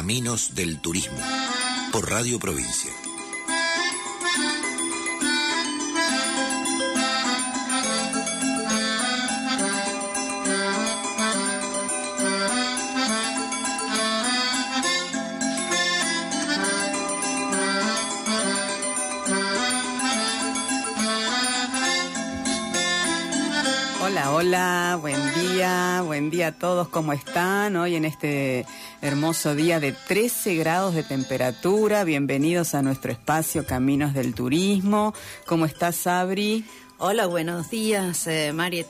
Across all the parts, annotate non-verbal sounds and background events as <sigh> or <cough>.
Caminos del Turismo, por Radio Provincia. Hola, hola, buen día, buen día a todos, ¿cómo están? Hoy en este hermoso día de 13 grados de temperatura, bienvenidos a nuestro espacio Caminos del Turismo. ¿Cómo estás, Sabri? Hola, buenos días, eh, Mariet.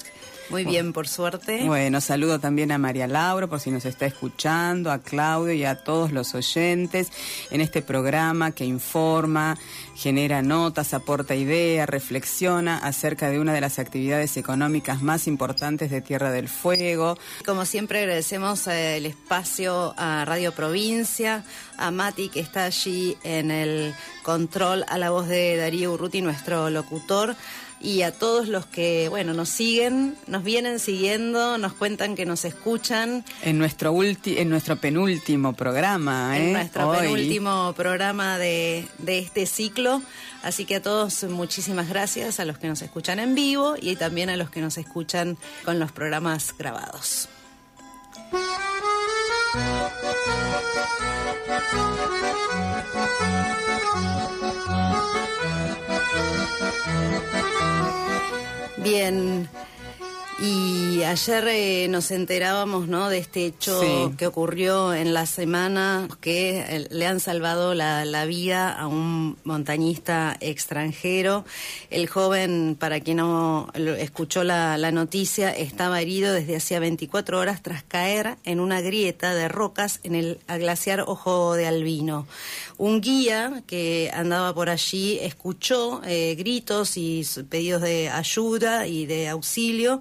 Muy bien, por suerte. Bueno, saludo también a María Laura, por si nos está escuchando, a Claudio y a todos los oyentes en este programa que informa, genera notas, aporta ideas, reflexiona acerca de una de las actividades económicas más importantes de Tierra del Fuego. Como siempre, agradecemos eh, el espacio a Radio Provincia, a Mati, que está allí en el control, a la voz de Darío Urruti, nuestro locutor y a todos los que, bueno, nos siguen, nos vienen siguiendo, nos cuentan que nos escuchan. En nuestro, ulti en nuestro penúltimo programa, ¿eh? En nuestro penúltimo programa de, de este ciclo. Así que a todos muchísimas gracias, a los que nos escuchan en vivo y también a los que nos escuchan con los programas grabados. <laughs> Bien. Y ayer eh, nos enterábamos ¿no? de este hecho que ocurrió en la semana que eh, le han salvado la, la, vida a un montañista extranjero. El joven, para quien no escuchó la, la noticia, estaba herido desde hacía 24 horas tras caer en una grieta de rocas en el glaciar Ojo de Albino. Un guía que andaba por allí escuchó eh, gritos y pedidos de ayuda y de auxilio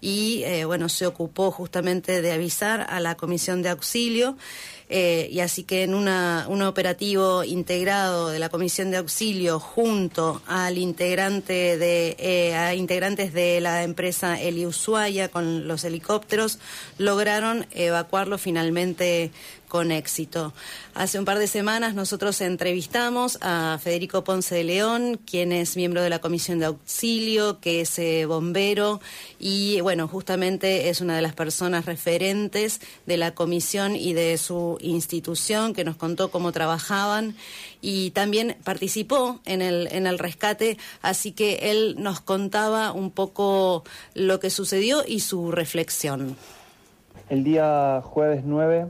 y eh, bueno, se ocupó justamente de avisar a la comisión de auxilio. Eh, y así que en una, un operativo integrado de la Comisión de Auxilio junto al integrante de, eh, a integrantes de la empresa Eli Ushuaia con los helicópteros lograron evacuarlo finalmente con éxito. Hace un par de semanas nosotros entrevistamos a Federico Ponce de León, quien es miembro de la Comisión de Auxilio, que es bombero y bueno, justamente es una de las personas referentes de la comisión y de su institución que nos contó cómo trabajaban y también participó en el, en el rescate, así que él nos contaba un poco lo que sucedió y su reflexión. El día jueves 9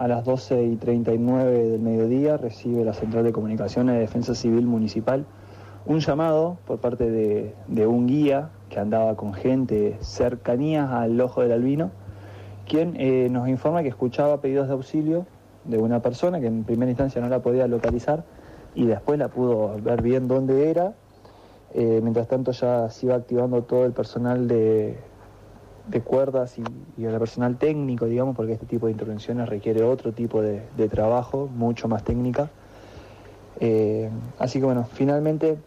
a las 12 y 39 del mediodía recibe la Central de Comunicaciones de Defensa Civil Municipal un llamado por parte de, un guía que andaba con gente cercanías al ojo del albino, quien eh, nos informa que escuchaba pedidos de auxilio de una persona que en primera instancia no la podía localizar y después la pudo ver bien dónde era. Eh, mientras tanto ya se iba activando todo el personal de, cuerdas y, el personal técnico, digamos, porque este tipo de intervenciones requiere otro tipo de, trabajo, mucho más técnica. Eh, así que bueno, finalmente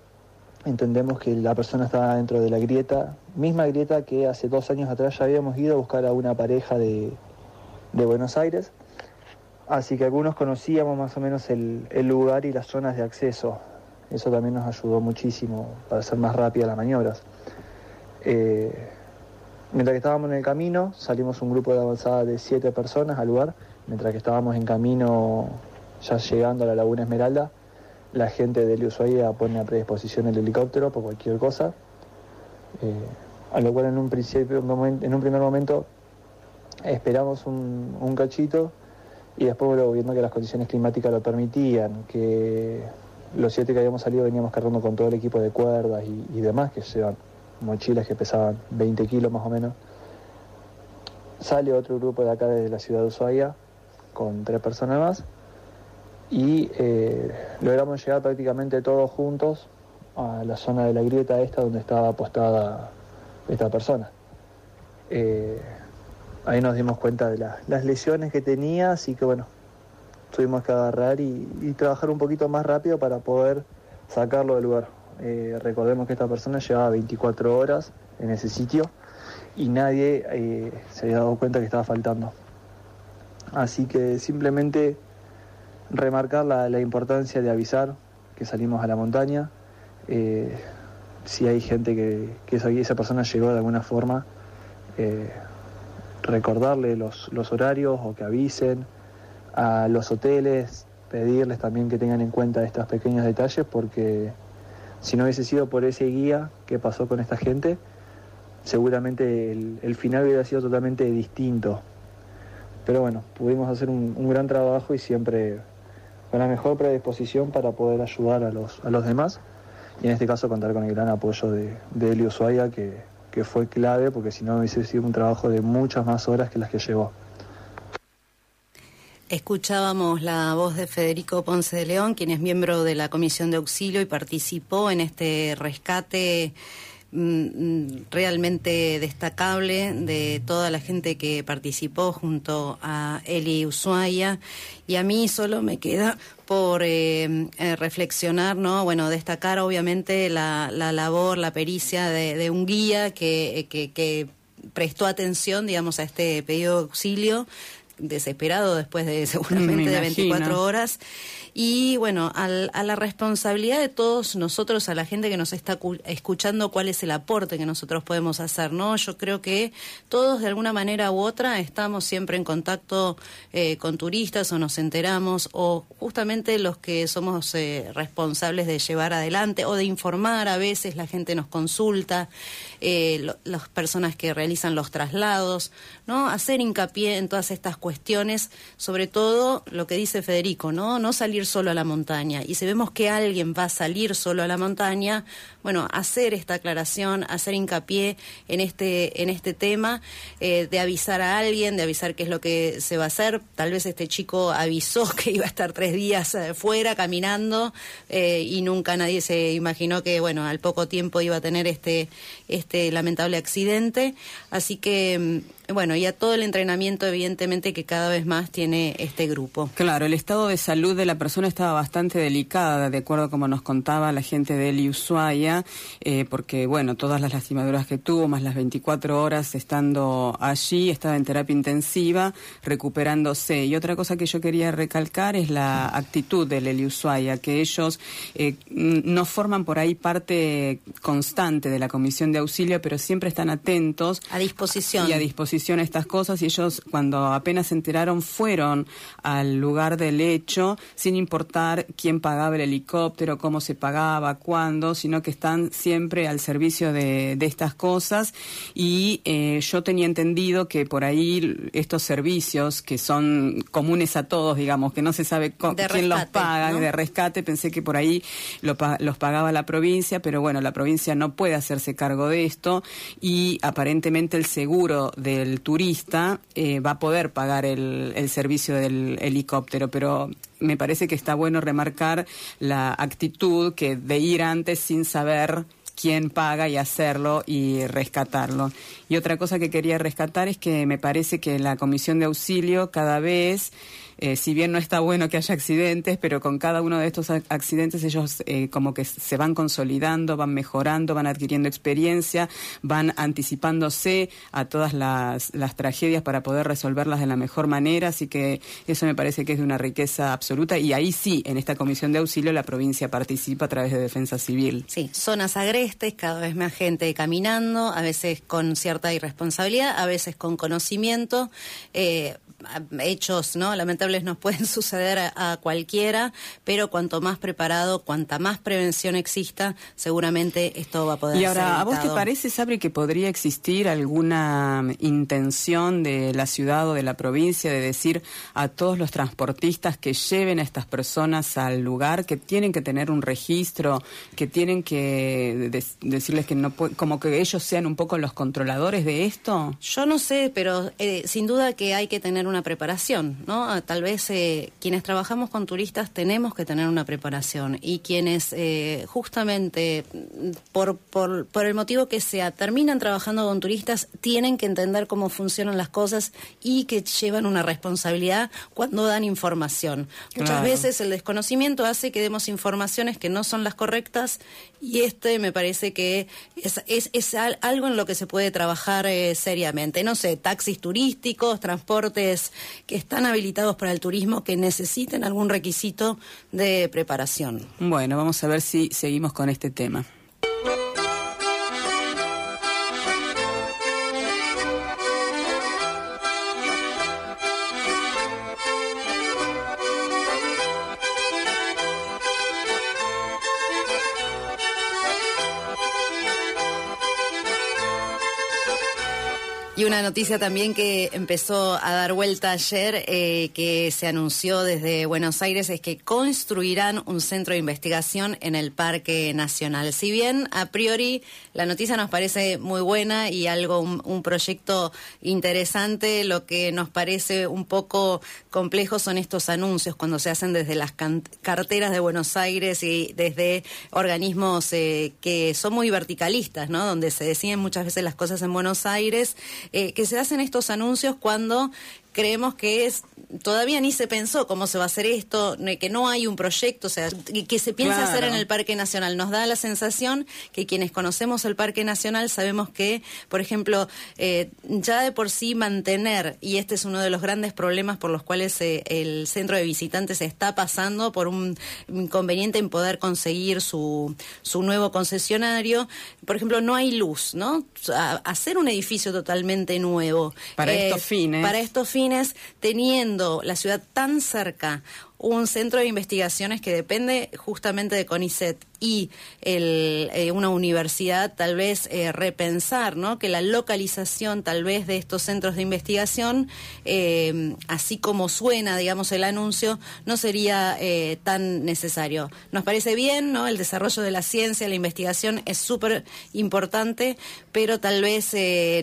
entendemos que la persona estaba dentro de la grieta, misma grieta que hace dos años atrás ya habíamos ido a buscar a una pareja de, Buenos Aires. Así que algunos conocíamos más o menos el, lugar y las zonas de acceso. Eso también nos ayudó muchísimo para hacer más rápidas las maniobras. Eh, Mientras que estábamos en el camino, salimos un grupo de avanzada de siete personas al lugar. Mientras que estábamos en camino, ya llegando a la Laguna Esmeralda, la gente de Ushuaia pone a predisposición el helicóptero por cualquier cosa. Eh, a lo cual en un, principio, en un primer momento esperamos un, cachito y después viendo que las condiciones climáticas lo permitían, que los siete que habíamos salido veníamos cargando con todo el equipo de cuerdas y, y demás que llevan mochilas que pesaban 20 kilos más o menos. Sale otro grupo de acá desde la ciudad de Ushuaia con tres personas más y eh, logramos llegar prácticamente todos juntos a la zona de la grieta esta donde estaba apostada esta persona. Eh, ahí nos dimos cuenta de las lesiones que tenía, así que bueno, tuvimos que agarrar y, trabajar un poquito más rápido para poder sacarlo del lugar. Eh, recordemos que esta persona llevaba 24 horas en ese sitio y nadie se había dado cuenta que estaba faltando. Así que simplemente remarcar la, importancia de avisar que salimos a la montaña. Eh, si hay gente que, que esa, persona llegó de alguna forma, recordarle los, los horarios o que avisen a los hoteles, pedirles también que tengan en cuenta estos pequeños detalles porque si no hubiese sido por ese guía que pasó con esta gente, seguramente el, final hubiera sido totalmente distinto. Pero bueno, pudimos hacer un, gran trabajo y siempre con la mejor predisposición para poder ayudar a los, a los demás y en este caso contar con el gran apoyo de, de Elio Suaya que, que fue clave porque si no hubiese sido un trabajo de muchas más horas que las que llevó. Escuchábamos la voz de Federico Ponce de León, quien es miembro de la Comisión de Auxilio y participó en este rescate realmente destacable de toda la gente que participó junto a Eli Ushuaia y a mí solo me queda por eh, eh, reflexionar, ¿no? Bueno, destacar obviamente la, labor, la pericia de, un guía que, que prestó atención, digamos, a este pedido de auxilio desesperado después de <laughs> seguramente de 24 horas y bueno, al, a la responsabilidad de todos nosotros, a la gente que nos está escuchando, cuál es el aporte que nosotros podemos hacer, ¿no? Yo creo que todos de alguna manera u otra estamos siempre en contacto eh, con turistas o nos enteramos o justamente los que somos eh, responsables de llevar adelante o de informar, a veces la gente nos consulta, eh, las personas que realizan los traslados, ¿no? Hacer hincapié en todas estas cuestiones, sobre todo lo que dice Federico, ¿no? No salir solo a la montaña. Y si vemos que alguien va a salir solo a la montaña, bueno, hacer esta aclaración, hacer hincapié en este, en este tema, eh, de avisar a alguien, de avisar qué es lo que se va a hacer. Tal vez este chico avisó <laughs> que iba a estar tres días eh, fuera caminando eh, y nunca nadie se imaginó que, bueno, al poco tiempo iba a tener este, este lamentable accidente. Así que mm, bueno, y a todo el entrenamiento, evidentemente, que cada vez más tiene este grupo. Claro, el estado de salud de la persona estaba bastante delicada, de acuerdo a como nos contaba la gente de Eli Ushuaia, eh, porque, bueno, todas las lastimaduras que tuvo, más las 24 horas estando allí, estaba en terapia intensiva, recuperándose. Y otra cosa que yo quería recalcar es la actitud del Eli Ushuaia, que ellos eh, no forman por ahí parte constante de la comisión de auxilio, pero siempre están atentos. A disposición. Y a disposición estas cosas y ellos cuando apenas se enteraron fueron al lugar del hecho sin importar quién pagaba el helicóptero, cómo se pagaba, cuándo, sino que están siempre al servicio de, estas cosas. Y eh, yo tenía entendido que por ahí estos servicios que son comunes a todos, digamos, que no se sabe quién los paga, de rescate, pensé que por ahí los pagaba la provincia, pero bueno, la provincia no puede hacerse cargo de esto y aparentemente el seguro del el turista eh, va a poder pagar el, el servicio del helicóptero, pero me parece que está bueno remarcar la actitud que de ir antes sin saber quién paga y hacerlo y rescatarlo. Y otra cosa que quería rescatar es que me parece que la comisión de auxilio cada vez eh, si bien no está bueno que haya accidentes, pero con cada uno de estos accidentes ellos eh, como que se van consolidando, van mejorando, van adquiriendo experiencia, van anticipándose a todas las, tragedias para poder resolverlas de la mejor manera, así que eso me parece que es de una riqueza absoluta y ahí sí, en esta comisión de auxilio la provincia participa a través de defensa civil. Sí, zonas agrestes, cada vez más gente caminando, a veces con cierta irresponsabilidad, a veces con conocimiento. Eh, hechos no lamentables nos pueden <laughs> suceder a, cualquiera, pero cuanto más preparado, cuanta más prevención exista, seguramente esto va a poder Y ahora, ¿a vos te parece, Sabri, que podría existir alguna intención de la ciudad o de la provincia de decir a todos los transportistas que lleven a estas personas al lugar que tienen que tener un registro, que tienen que decirles que no como que ellos sean un poco los controladores de esto? Yo no sé, pero eh, sin duda que hay que tener una preparación, ¿no? Tal vez eh, quienes trabajamos con turistas tenemos que tener una preparación y quienes eh, justamente por, por, por el motivo que sea terminan trabajando con turistas tienen que entender cómo funcionan las cosas y que llevan una responsabilidad cuando dan información. Muchas veces el desconocimiento hace que demos informaciones que no son las correctas y este me parece que es, es, es algo en lo que se puede trabajar eh, seriamente. No sé, taxis turísticos, transportes que están habilitados para el turismo que necesiten algún requisito de preparación. Bueno, vamos a ver si seguimos con este tema. Y una noticia también que empezó a dar vuelta ayer, eh, que se anunció desde Buenos Aires, es que construirán un centro de investigación en el Parque Nacional. Si bien a priori la noticia nos parece muy buena y algo, un, proyecto interesante, lo que nos parece un poco complejo son estos anuncios cuando se hacen desde las carteras de Buenos Aires y desde organismos eh, que son muy verticalistas, ¿no? Donde se deciden muchas veces las cosas en Buenos Aires eh, que se hacen estos anuncios cuando creemos que es todavía ni se pensó cómo se va a hacer esto, que no hay un proyecto, o sea, que se piensa hacer en el Parque Nacional. Nos da la sensación que quienes conocemos el Parque Nacional sabemos que, por ejemplo, eh, ya de por sí mantener, y este es uno de los grandes problemas por los cuales eh, el centro de visitantes está pasando por un inconveniente en poder conseguir su, su nuevo concesionario. Por ejemplo, no hay luz, ¿no? hacer un edificio totalmente nuevo. Para estos fines. Para estos fines teniendo la ciudad tan cerca, un centro de investigaciones que depende justamente de CONICET y el, eh, una universidad tal vez eh, repensar ¿no? que la localización tal vez de estos centros de investigación, eh, así como suena digamos el anuncio, no sería tan necesario. Nos parece bien, ¿no? el desarrollo de la ciencia, la investigación es súper importante, pero tal vez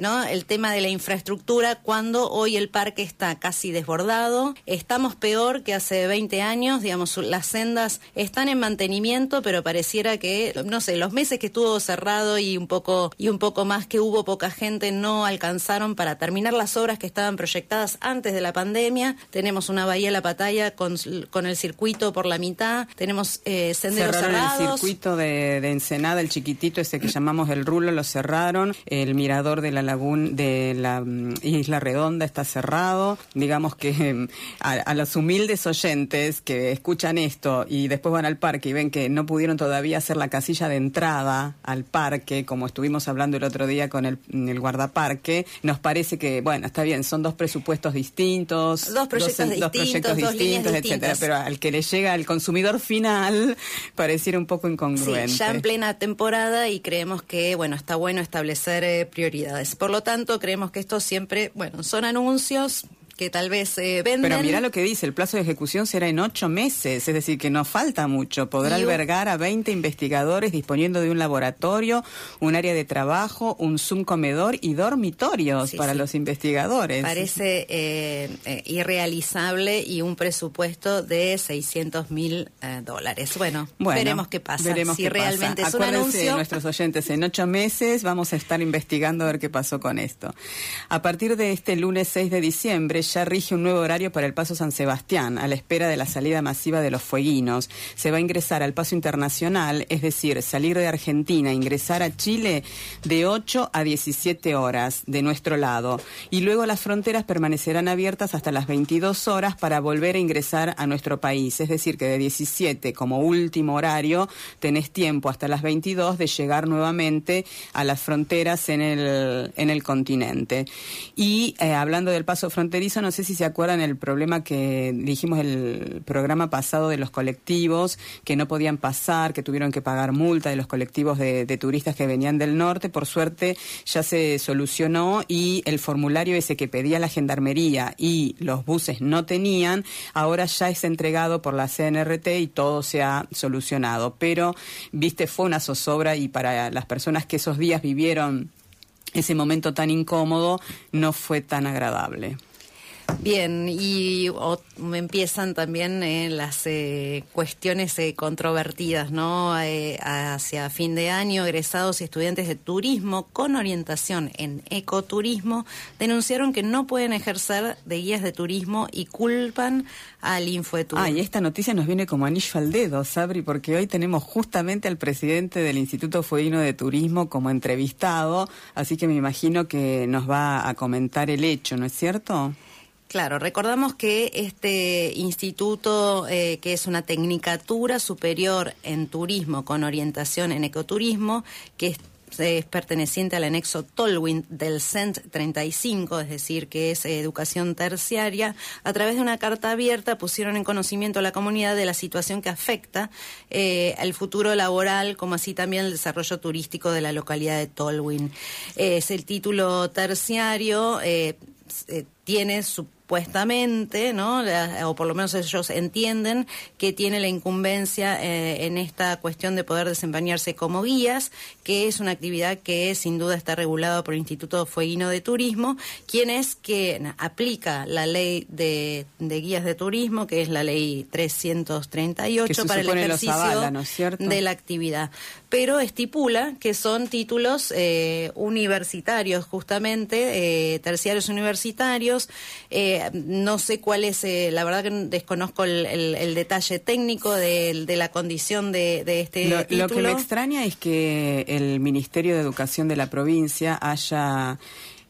¿no? el tema de la infraestructura, cuando hoy el parque está casi desbordado, estamos peor que hace 20 años, digamos, las sendas están en mantenimiento, pero pareciera que, no sé, los meses que estuvo cerrado y un poco, y un poco más que hubo poca gente no alcanzaron para terminar las obras que estaban proyectadas antes de la pandemia. Tenemos una bahía La Patalla con, con el circuito por la mitad, tenemos eh, senderos cerrados. el circuito de, Ensenada, el chiquitito ese que llamamos el rulo, lo cerraron. El mirador de la laguna, de la mm, Isla Redonda está cerrado. Digamos que <laughs> a, a los humildes oyentes que escuchan esto y después van al parque y ven que no pudieron todavía hacer la casilla de entrada al parque, como estuvimos hablando el otro día con el, el guardaparque, nos parece que, bueno, está bien, son dos presupuestos distintos, dos proyectos distintos, proyectos distintos, etcétera, pero al que le llega al consumidor final <laughs> pareciera un poco incongruente. Sí, ya en plena temporada y creemos que, bueno, está bueno establecer eh, prioridades. Por lo tanto, creemos que esto siempre, bueno, son anuncios que tal vez eh, venden. Pero mira lo que dice, el plazo de ejecución será en ocho meses, es decir, que no falta mucho. Podrá albergar a 20 investigadores disponiendo de un laboratorio, un área de trabajo, un Zoom comedor y dormitorios para los investigadores. Parece eh, eh, irrealizable y un presupuesto de 600 mil dólares. Bueno, veremos qué pasa. Veremos si realmente es un anuncio. nuestros oyentes, en ocho meses vamos a estar investigando a ver qué pasó con esto. A partir de este lunes 6 de diciembre, ya rige un nuevo horario para el Paso San Sebastián, a la espera de la salida masiva de los fueguinos. Se va a ingresar al Paso Internacional, es decir, salir de Argentina, ingresar a Chile de 8 a 17 horas de nuestro lado. Y luego las fronteras permanecerán abiertas hasta las 22 horas para volver a ingresar a nuestro país. Es decir, que de 17 como último horario tenés tiempo hasta las 22 de llegar nuevamente a las fronteras en el, en el continente. Y eh, hablando del paso fronterizo, no sé si se acuerdan el problema que dijimos el programa pasado de los colectivos que no podían pasar, que tuvieron que pagar multa de los colectivos de, turistas que venían del norte. Por suerte ya se solucionó y el formulario ese que pedía la gendarmería y los buses no tenían, ahora ya es entregado por la CNRT y todo se ha solucionado. Pero, viste, fue una zozobra y para las personas que esos días vivieron ese momento tan incómodo no fue tan agradable. Bien, y empiezan también eh, las eh, cuestiones eh, controvertidas, ¿no? hacia fin de año, egresados y estudiantes de turismo con orientación en ecoturismo denunciaron que no pueden ejercer de guías de turismo y culpan al Infoetur. Ah, y esta noticia nos viene como anillo al dedo, Sabri, porque hoy tenemos justamente al presidente del Instituto Fueguino de Turismo como entrevistado, así que me imagino que nos va a comentar el hecho, ¿no es cierto? Claro, recordamos que este instituto, eh, que es una tecnicatura superior en turismo con orientación en ecoturismo, que es perteneciente al anexo Tolwyn del CENT 35, es decir, que es educación terciaria, a través de una carta abierta pusieron en conocimiento a la comunidad de la situación que afecta eh, el futuro laboral, como así también el desarrollo turístico de la localidad de Tolwyn. es el título terciario. Eh, eh, tiene su supuestamente, ¿no? o por lo menos ellos entienden que tiene la incumbencia eh, en esta cuestión de poder desempeñarse como guías, que es una actividad que sin duda está regulada por el Instituto Fueguino de Turismo, quien es que aplica la ley de, guías de turismo, que es la ley 338 para el ejercicio de la actividad pero estipula que son títulos eh, universitarios, justamente, eh, terciarios universitarios. Eh, no sé cuál es, la verdad que desconozco el, detalle técnico de, la condición de, este título. Lo que me extraña es que el Ministerio de Educación de la provincia haya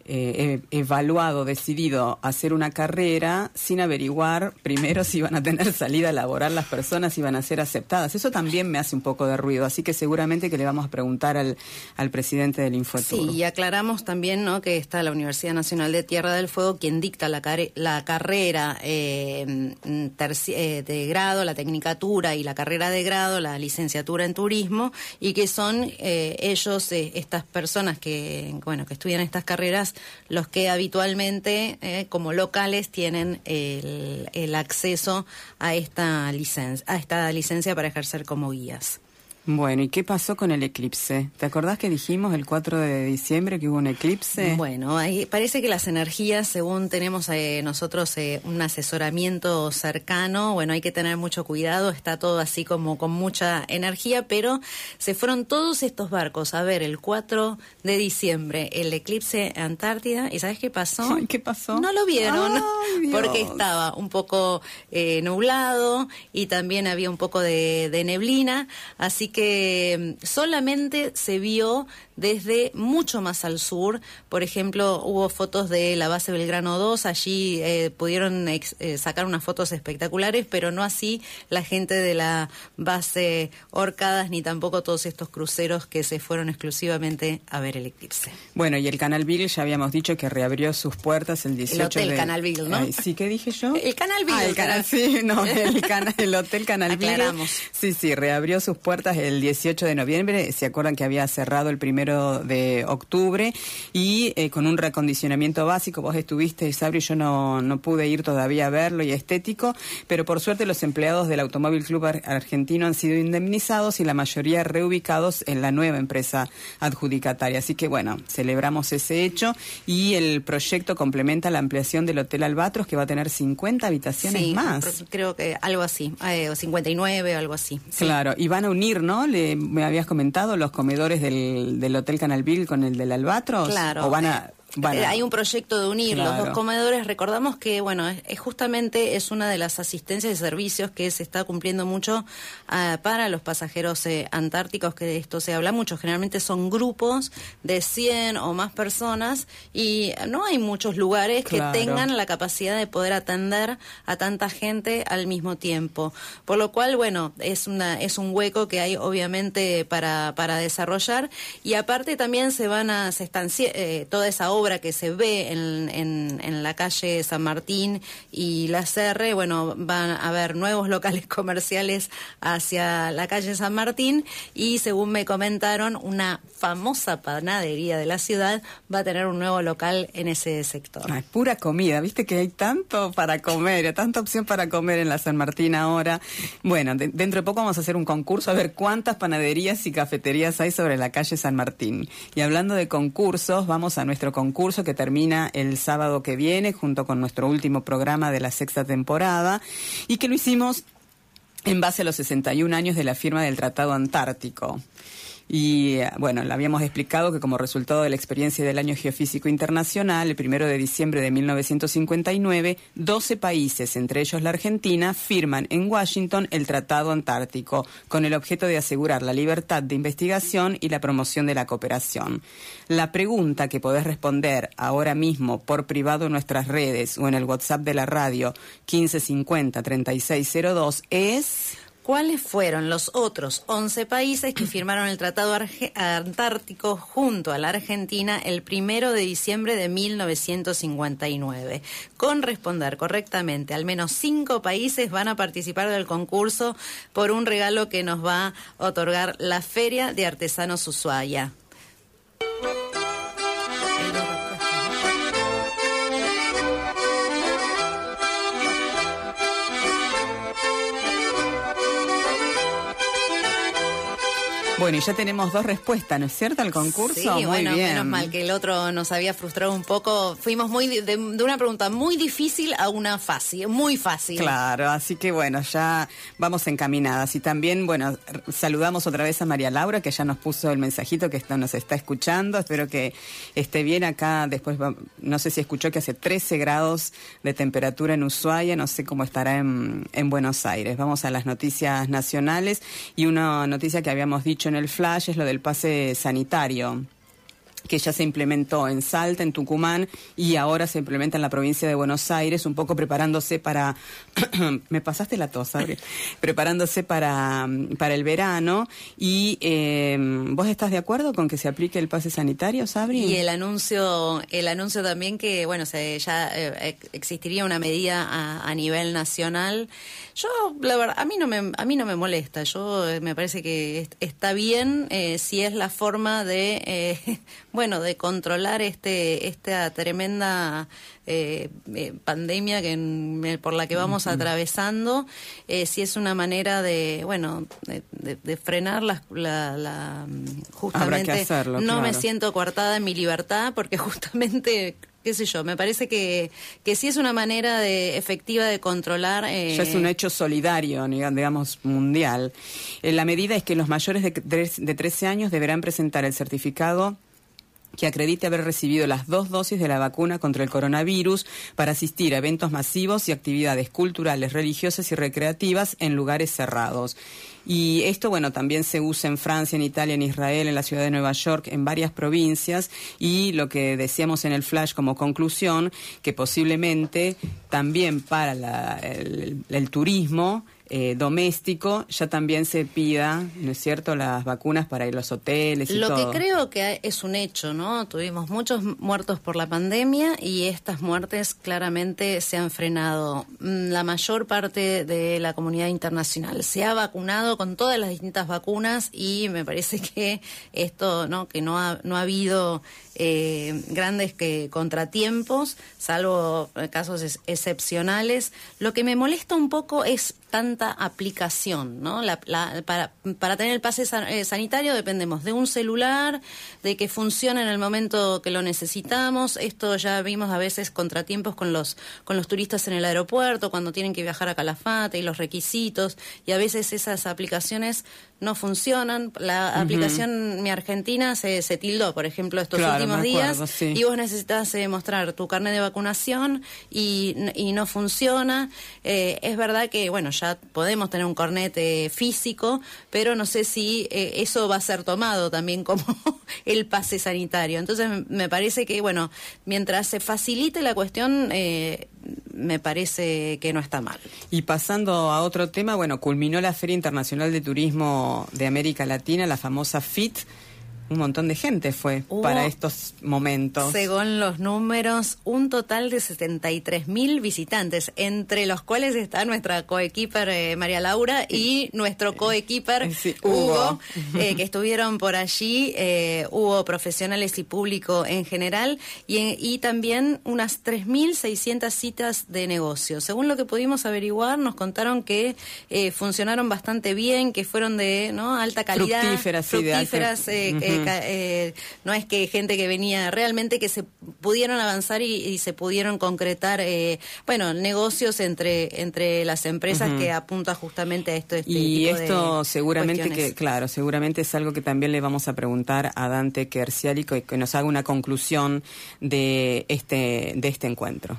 eh, evaluado, decidido hacer una carrera sin averiguar primero si van a tener <laughs> salida laboral las personas, si van a ser aceptadas. Eso también me hace un poco de ruido, así que seguramente que le vamos a preguntar al, al presidente del Infotur. Sí, y aclaramos también ¿no? que está la Universidad Nacional de Tierra del Fuego quien dicta la, la carrera eh, eh, de grado, la tecnicatura y la carrera de grado, la licenciatura en turismo, y que son eh, ellos, estas personas que, bueno, que estudian estas carreras, los que habitualmente eh, como locales tienen el, el acceso a esta licencia, a esta licencia para ejercer como guías. Bueno, ¿y qué pasó con el eclipse? ¿Te acordás que dijimos el 4 de diciembre que hubo un eclipse? Bueno, parece que las energías, según tenemos eh, nosotros eh, un asesoramiento cercano, bueno, hay que tener mucho cuidado, está todo así como con mucha energía, pero se fueron todos estos barcos a ver el 4 de diciembre el eclipse Antártida, ¿y sabes qué pasó? <laughs> ¿Qué pasó? No lo vieron, <laughs> porque estaba un poco eh, nublado y también había un poco de, de neblina, así que mm, solamente se vio desde mucho más al sur. Por ejemplo, hubo fotos de la base Belgrano 2, allí eh, pudieron eh, sacar unas fotos espectaculares, pero no así la gente de la base Orcadas ni tampoco todos estos cruceros que se fueron exclusivamente a ver el eclipse. Bueno, y el Canal Bill ya habíamos dicho que reabrió sus puertas el 18 el hotel de... Canal Bill, ¿no? sí, ¿qué dije yo? El Canal Bill. Ah, el canal, sí, no, el, Hotel Canal <laughs> Bill. Sí, sí, reabrió sus puertas el 18 de noviembre. ¿Se acuerdan que había cerrado el primero de octubre? Y eh, con un recondicionamiento básico, vos estuviste, Sabri, yo no, no pude ir todavía a verlo y estético, pero por suerte los empleados del Automóvil Club Argentino han sido indemnizados y la mayoría reubicados en la nueva empresa adjudicataria. Así que bueno, celebramos ese hecho y el proyecto complementa la ampliación del Hotel Albatros que va a tener 50 habitaciones más. Creo que algo así, eh, o 59 o algo así. Claro, y van a unir, ¿no? Le, me habías comentado los comedores del, del Hotel Canalville con el del Albatros. Claro. O van a eh, hay un proyecto de unir los dos comedores. Recordamos que, bueno, es, justamente es una de las asistencias y servicios que se está cumpliendo mucho ah, para los pasajeros eh, antárticos, que de esto se habla mucho. Generalmente son grupos de 100 o más personas y no hay muchos lugares que tengan la capacidad de poder atender a tanta gente al mismo tiempo. Por lo cual, bueno, es, una, es un hueco que hay obviamente para, para desarrollar y aparte también se van a, se están, eh, toda esa obra obra que se ve en, en, la calle San Martín y la Serre, bueno, van a haber nuevos <laughs> locales comerciales hacia la calle San Martín y según me comentaron, una famosa panadería de la ciudad va a tener un nuevo local en ese sector. Es pura comida, viste que hay tanto para comer, tanta opción para comer en la San Martín ahora. Bueno, dentro de poco vamos a hacer un concurso a ver cuántas panaderías y cafeterías hay sobre la calle San Martín. Y hablando de concursos, vamos a nuestro concurso concurso que termina el sábado que viene junto con nuestro último programa de la sexta temporada y que lo hicimos en base a los 61 años de la firma del Tratado Antártico. Y eh, bueno, le habíamos explicado que como resultado de la experiencia del Año Geofísico Internacional, el primero de diciembre de 1959, 12 países, entre ellos la Argentina, firman en Washington el Tratado Antártico, con el objeto de asegurar la libertad de investigación y la promoción de la cooperación. La pregunta que podés responder ahora mismo por privado en nuestras redes o en el WhatsApp de la radio 1550 3602 es... ¿Cuáles fueron los otros 11 países que firmaron el Tratado Antártico junto a la Argentina el primero de diciembre de 1959? Con responder correctamente, al menos cinco países van a participar del concurso por un regalo que nos va a otorgar la Feria de Artesanos Ushuaia. Bueno, y ya tenemos dos respuestas, ¿no es cierto? Al concurso. Sí, bueno, menos mal que el otro nos había frustrado un poco. Fuimos muy de, una pregunta muy difícil a una fácil, muy fácil. Claro, así que bueno, ya vamos encaminadas. Y también, bueno, saludamos otra vez a María Laura, que ya nos puso el mensajito que está, nos está escuchando. Espero que esté bien acá. Después, no sé si escuchó que hace 13 grados de temperatura en Ushuaia, no sé cómo estará en, en Buenos Aires. Vamos a las noticias nacionales y una noticia que habíamos dicho en el flash es lo del pase sanitario que ya se implementó en Salta, en Tucumán, y ahora se implementa en la provincia de Buenos Aires, un poco preparándose para, <clears throat> me pasaste la tos, preparándose para, para el verano. Y eh, vos estás de acuerdo con que se aplique el pase sanitario, Sabri? Y el anuncio, el anuncio también que, bueno, se, ya eh, existiría una medida a, nivel nacional. Yo, la verdad, a mí no me, a mí no me molesta. Yo eh, me parece que está bien si es la forma de bueno, de controlar este esta tremenda eh, eh, pandemia que por la que vamos atravesando, eh, si es una manera de, bueno, de, frenar la, la, justamente no me siento coartada en mi libertad porque <laughs> justamente qué sé yo, me parece que, que sí es una manera de, efectiva de controlar. Ya es un hecho solidario, digamos, mundial. la medida es que los mayores de, de 13 años deberán presentar el certificado que acredite haber recibido las dos dosis de la vacuna contra el coronavirus para asistir a eventos masivos y actividades culturales, religiosas y recreativas en lugares cerrados. Y esto, bueno, también se usa en Francia, en Italia, en Israel, en la ciudad de Nueva York, en varias provincias. Y lo que decíamos en el flash como conclusión, que posiblemente también para el turismo eh, doméstico ya también se pida, ¿no es cierto?, las vacunas para ir a los hoteles y Lo que creo que es un hecho, ¿no? Tuvimos muchos muertos por la pandemia y estas muertes claramente se han frenado. Mm, la mayor parte de la comunidad internacional se ha vacunado con todas las distintas vacunas y me parece que esto, ¿no?, que no ha, no ha habido eh, grandes que contratiempos, salvo casos excepcionales. Lo que me molesta un poco es tanta aplicación, ¿no? para, para, tener el pase eh, sanitario dependemos de un celular, de que funcione en el momento que lo necesitamos. Esto ya vimos a veces contratiempos con los con los turistas en el aeropuerto cuando tienen que viajar a Calafate y los requisitos y a veces esas aplicaciones no funcionan. La aplicación Mi Argentina se, se tildó, por ejemplo, estos últimos días y vos necesitas eh, mostrar tu carnet de vacunación y, y no funciona. Eh, es verdad que, bueno, ya podemos tener un cornete físico, pero no sé si eh, eso va a ser tomado también <laughs> como el pase sanitario. Entonces, me parece que, bueno, mientras se facilite la cuestión, me parece que no está mal. Y pasando a otro tema, bueno, culminó la Feria Internacional de Turismo de América Latina, la famosa FIT un montón de gente fue para estos momentos. Según los números, un total de 73 mil visitantes, entre los cuales está nuestra coequiper eh, María Laura y nuestro coequiper Hugo, eh, <laughs> que estuvieron por allí. Eh, hubo profesionales y público en general y, y también unas 3.600 citas de negocio. Según lo que pudimos averiguar, nos contaron que funcionaron bastante bien, que fueron de ¿no? alta calidad, fructíferas, fructíferas eh, no es que gente que venía, realmente que se pudieron avanzar y, se pudieron concretar, eh, bueno, negocios entre, entre las empresas que apunta justamente a esto. Este y esto seguramente que, claro, seguramente es algo que también le vamos a preguntar a Dante Kerciali que, que nos haga una conclusión de este, de este encuentro.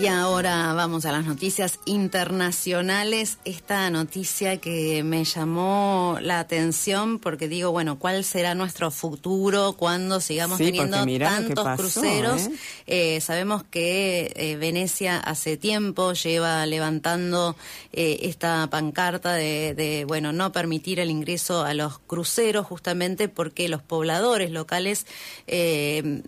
Y ahora vamos a las noticias internacionales. Esta noticia que me llamó la atención porque digo, bueno, ¿cuál será nuestro futuro cuando sigamos teniendo tantos cruceros? ¿eh? Eh, sabemos que eh, Venecia hace tiempo lleva levantando esta pancarta de, de, bueno, no permitir el ingreso a los cruceros justamente porque los pobladores locales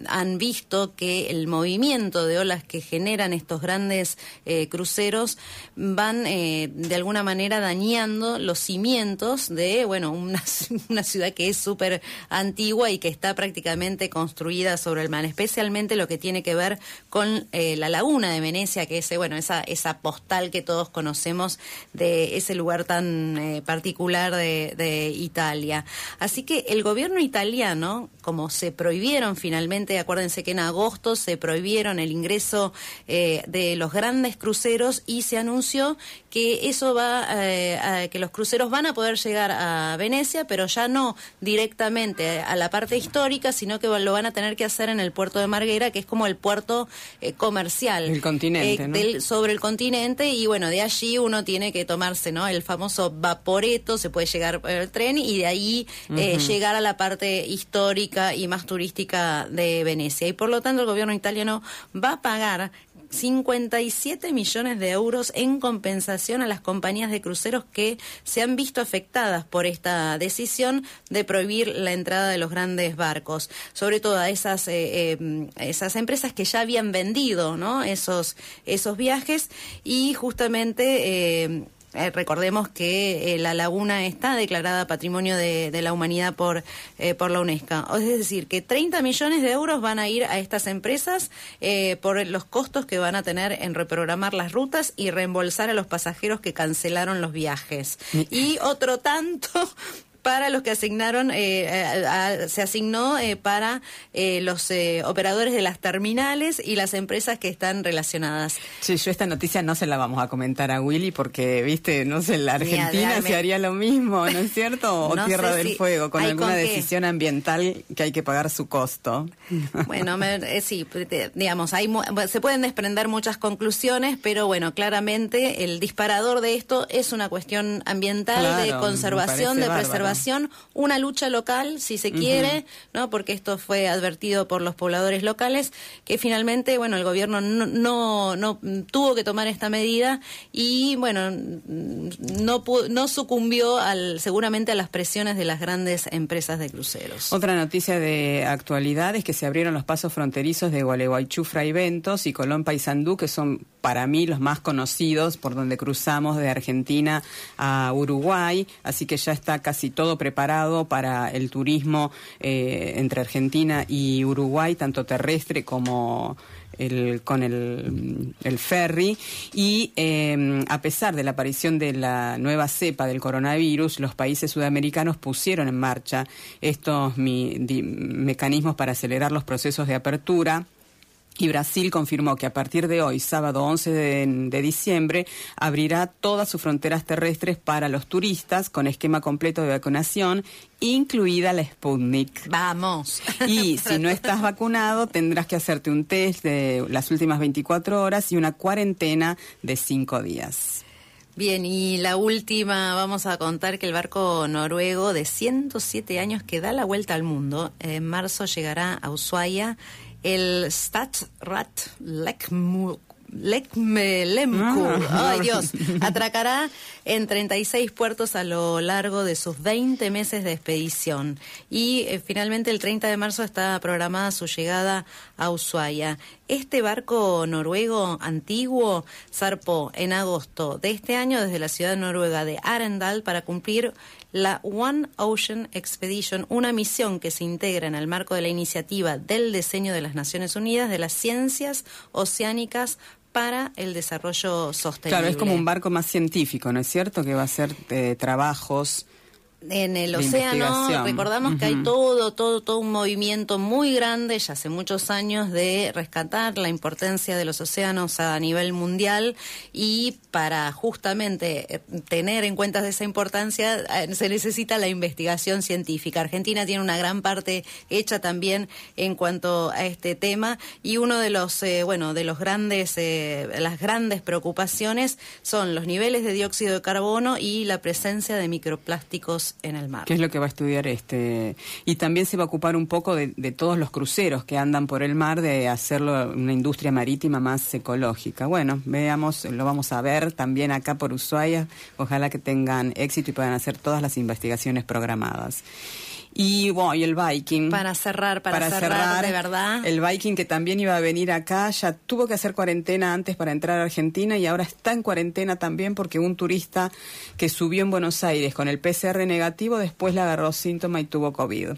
han visto que el movimiento de olas que generan estos grandes eh, cruceros van eh, de alguna manera dañando los cimientos de, bueno, <laughs> una, ciudad que es súper antigua y que está prácticamente construida sobre el mar, especialmente lo que tiene que ver con eh, la laguna de Venecia, que es, bueno, esa, esa postal que todos conocemos de ese lugar tan particular de, Italia. Así que el gobierno italiano, como se prohibieron finalmente, acuérdense que en agosto se prohibieron el ingreso eh, de los grandes cruceros y se anunció que eso va, eh, a, que los cruceros van a poder llegar a Venecia, pero ya no directamente a la parte histórica, sino que lo van a tener que hacer en el puerto de Marguera, que es como el puerto eh, comercial. El continente, del, sobre el continente y bueno, de allí uno tiene que tomarse, ¿no? El famoso vaporeto, se puede llegar por el tren y de ahí llegar a la parte histórica y más turística de Venecia. Y por lo tanto el gobierno italiano va a pagar 57 millones de euros en compensación a las compañías de cruceros que se han visto afectadas por esta decisión de prohibir la entrada de los grandes barcos, sobre todo a esas, eh, eh, esas empresas que ya habían vendido ¿no? esos, esos viajes y justamente eh, recordemos que eh, la laguna está declarada Patrimonio de, la Humanidad por, eh, por la UNESCO. Es decir, que 30 millones de euros van a ir a estas empresas por los costos que van a tener en reprogramar las rutas y reembolsar a los pasajeros que cancelaron los viajes. Y otro tanto para los que asignaron, eh, se asignó eh, para eh, los operadores de las terminales y las empresas que están relacionadas. Sí, yo esta noticia no se la vamos a comentar a Willy porque, viste, no sé, la Argentina se haría lo mismo, ¿no es cierto? <laughs> O Tierra del Fuego, con alguna decisión ambiental que hay que pagar su costo. <laughs> Bueno, sí, digamos, hay, se pueden desprender muchas conclusiones, pero bueno, claramente el disparador de esto es una cuestión ambiental, de conservación, de preservación una lucha local, si se quiere, ¿no? Porque esto fue advertido por los pobladores locales, que finalmente, bueno, el gobierno no, no, tuvo que tomar esta medida y, bueno, no, no sucumbió al, seguramente a las presiones de las grandes empresas de cruceros. Otra noticia de actualidad es que se abrieron los pasos fronterizos de Gualeguaychú, Fraiventos y Colón Paysandú, que son para mí los más conocidos por donde cruzamos de Argentina a Uruguay, así que ya está casi todo preparado para el turismo eh, entre Argentina y Uruguay, tanto terrestre como el, con el, ferry. Y eh, a pesar de la aparición de la nueva cepa del coronavirus, los países sudamericanos pusieron en marcha estos mecanismos para acelerar los procesos de apertura y Brasil confirmó que a partir de hoy, sábado 11 de, diciembre, abrirá todas sus fronteras terrestres para los turistas con esquema completo de vacunación, incluida la Sputnik. Vamos. Y <laughs> si no estás vacunado, tendrás que hacerte un test de las últimas 24 horas y una cuarentena de 5 días. Bien, y la última, vamos a contar que el barco noruego de 107 años que da la vuelta al mundo, en marzo llegará a Ushuaia el Stadsrat Lekmu Lekmelemku, ah. ay Dios, atracará en 36 puertos a lo largo de sus 20 meses de expedición. Y eh, finalmente el 30 de marzo está programada su llegada a Ushuaia. Este barco noruego antiguo zarpó en agosto de este año desde la ciudad noruega de Arendal para cumplir la One Ocean Expedition, una misión que se integra en el marco de la iniciativa del diseño de las Naciones Unidas de las ciencias oceánicas para el desarrollo sostenible. Claro, es como un barco más científico, ¿no es cierto? Que va a hacer eh, trabajos en el océano recordamos que hay todo, todo, todo un movimiento muy grande ya hace muchos años de rescatar la importancia de los océanos a nivel mundial y para justamente eh, tener en cuenta esa importancia eh, se necesita la investigación científica. Argentina tiene una gran parte hecha también en cuanto a este tema y uno de los, eh, bueno, de los grandes, las grandes preocupaciones son los niveles de dióxido de carbono y la presencia de microplásticos en el mar. ¿Qué es lo que va a estudiar este? Y también se va a ocupar un poco de, todos los cruceros que andan por el mar, de hacerlo una industria marítima más ecológica. Bueno, veamos, lo vamos a ver también acá por Ushuaia. Ojalá que tengan éxito y puedan hacer todas las investigaciones programadas. Y bueno, y el Viking. Para cerrar, para, cerrar, de verdad. El Viking que también iba a venir acá, ya tuvo que hacer cuarentena antes para entrar a Argentina y ahora está en cuarentena también porque un turista que subió en Buenos Aires con el PCR negativo después le agarró síntoma y tuvo COVID.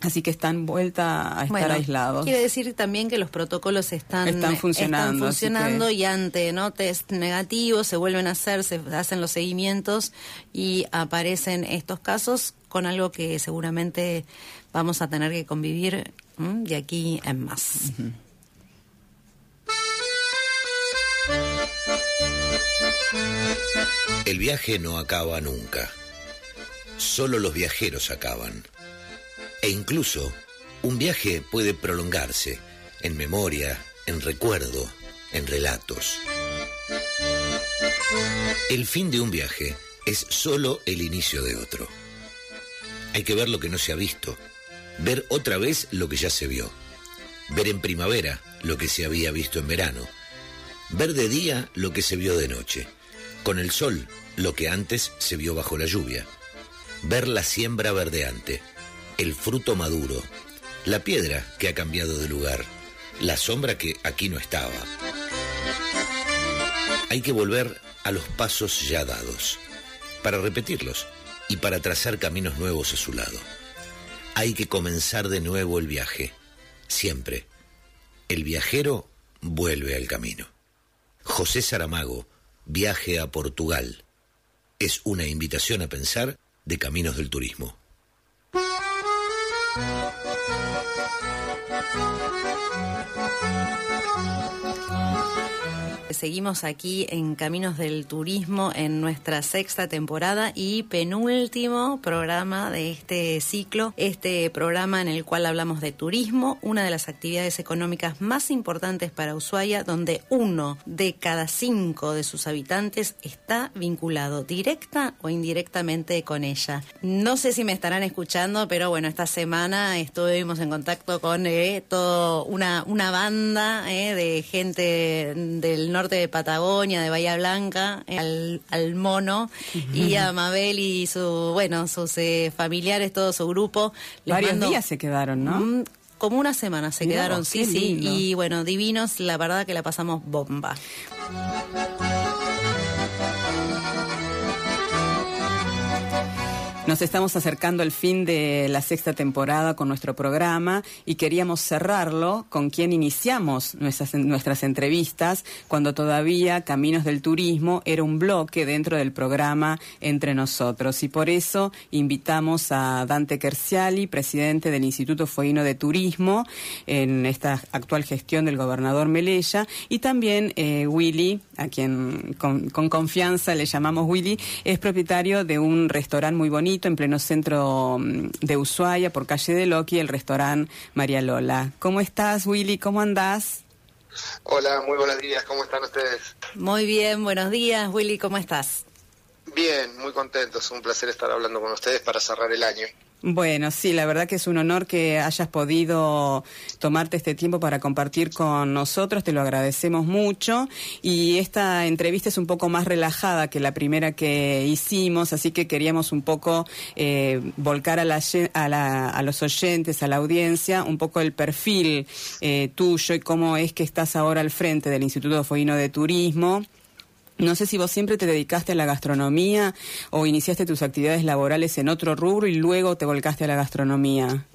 Así que están vuelta a estar aislados. Quiere decir también que los protocolos están, están funcionando, funcionando y ante no test negativos se vuelven a hacer, se hacen los seguimientos y aparecen estos casos con algo que seguramente vamos a tener que convivir de aquí en más. El viaje no acaba nunca. Solo los viajeros acaban. E incluso un viaje puede prolongarse en memoria, en recuerdo, en relatos. El fin de un viaje es solo el inicio de otro. Hay que ver lo que no se ha visto, ver otra vez lo que ya se vio, ver en primavera lo que se había visto en verano, ver de día lo que se vio de noche, con el sol lo que antes se vio bajo la lluvia, ver la siembra verdeante, el fruto maduro, la piedra que ha cambiado de lugar, la sombra que aquí no estaba. Hay que volver a los pasos ya dados, para repetirlos y para trazar caminos nuevos a su lado. Hay que comenzar de nuevo el viaje, siempre. El viajero vuelve al camino. José Saramago, Viaje a Portugal. Es una invitación a pensar de Caminos del Turismo. Seguimos aquí en Caminos del Turismo en nuestra sexta temporada y penúltimo programa de este ciclo, este programa en el cual hablamos de turismo, una de las actividades económicas más importantes para Ushuaia, donde uno de cada cinco de sus habitantes está vinculado directa o indirectamente con ella. No sé si me estarán escuchando, pero bueno, esta semana estuvimos en contacto con eh, toda una, una banda eh, de gente del norte de Patagonia, de Bahía Blanca, eh, al, mono y a Mabel y su, bueno, sus eh, familiares, todo su grupo. Varios días se quedaron, ¿no? como una semana se quedaron, sí, sí. Y bueno, divinos, la verdad que la pasamos bomba. Nos estamos acercando al fin de la sexta temporada con nuestro programa y queríamos cerrarlo con quien iniciamos nuestras, entrevistas cuando todavía Caminos del Turismo era un bloque dentro del programa Entre Nosotros. Y por eso invitamos a Dante Kerciali, presidente del Instituto Fueino de Turismo, en esta actual gestión del gobernador Melella, y también eh, Willy, a quien con confianza le llamamos Willy, es propietario de un restaurante muy bonito en pleno centro mm, de Ushuaia, por calle de Loki, el restaurante María Lola. ¿Cómo estás, Willy? ¿Cómo andás? Hola, muy buenos días. ¿Cómo están ustedes? Muy bien, buenos días, Willy. ¿Cómo estás? Bien, muy contento. Es un placer estar hablando con ustedes para cerrar el año. Bueno, sí, la verdad que es un honor que hayas podido tomarte este tiempo para compartir con nosotros, te lo agradecemos mucho. Y esta entrevista es un poco más relajada que la primera que hicimos, así que queríamos un poco eh, volcar a, la, a, los oyentes, a la audiencia, un poco el perfil eh, tuyo y cómo es que estás ahora al frente del Instituto Fueguino de Turismo No sé si vos siempre te dedicaste a la gastronomía o iniciaste tus actividades laborales en otro rubro y luego te volcaste a la gastronomía.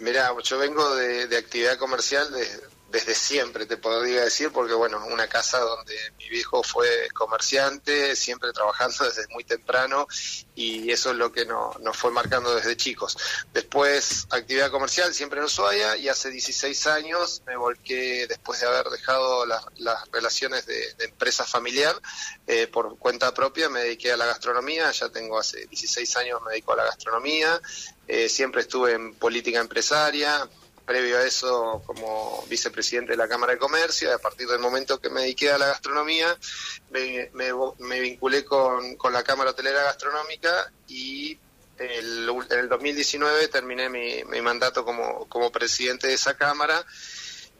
Mira, yo vengo de, de actividad comercial de, desde siempre, te podría decir, porque bueno, una casa donde mi viejo fue comerciante, siempre trabajando <laughs> desde muy temprano y eso es lo que nos fue marcando desde chicos. Después, actividad comercial siempre en Ushuaia y hace 16 años me volqué, después de haber dejado las, relaciones de, empresa familiar, eh, por cuenta propia me dediqué a la gastronomía, ya tengo hace 16 años me dedico a la gastronomía, eh, siempre estuve en política empresaria, previo a eso como vicepresidente de la Cámara de Comercio, a partir del momento que me dediqué a la gastronomía, me, vinculé con, la Cámara Hotelera Gastronómica y el, en el 2019 terminé mi, mandato como, como presidente de esa Cámara.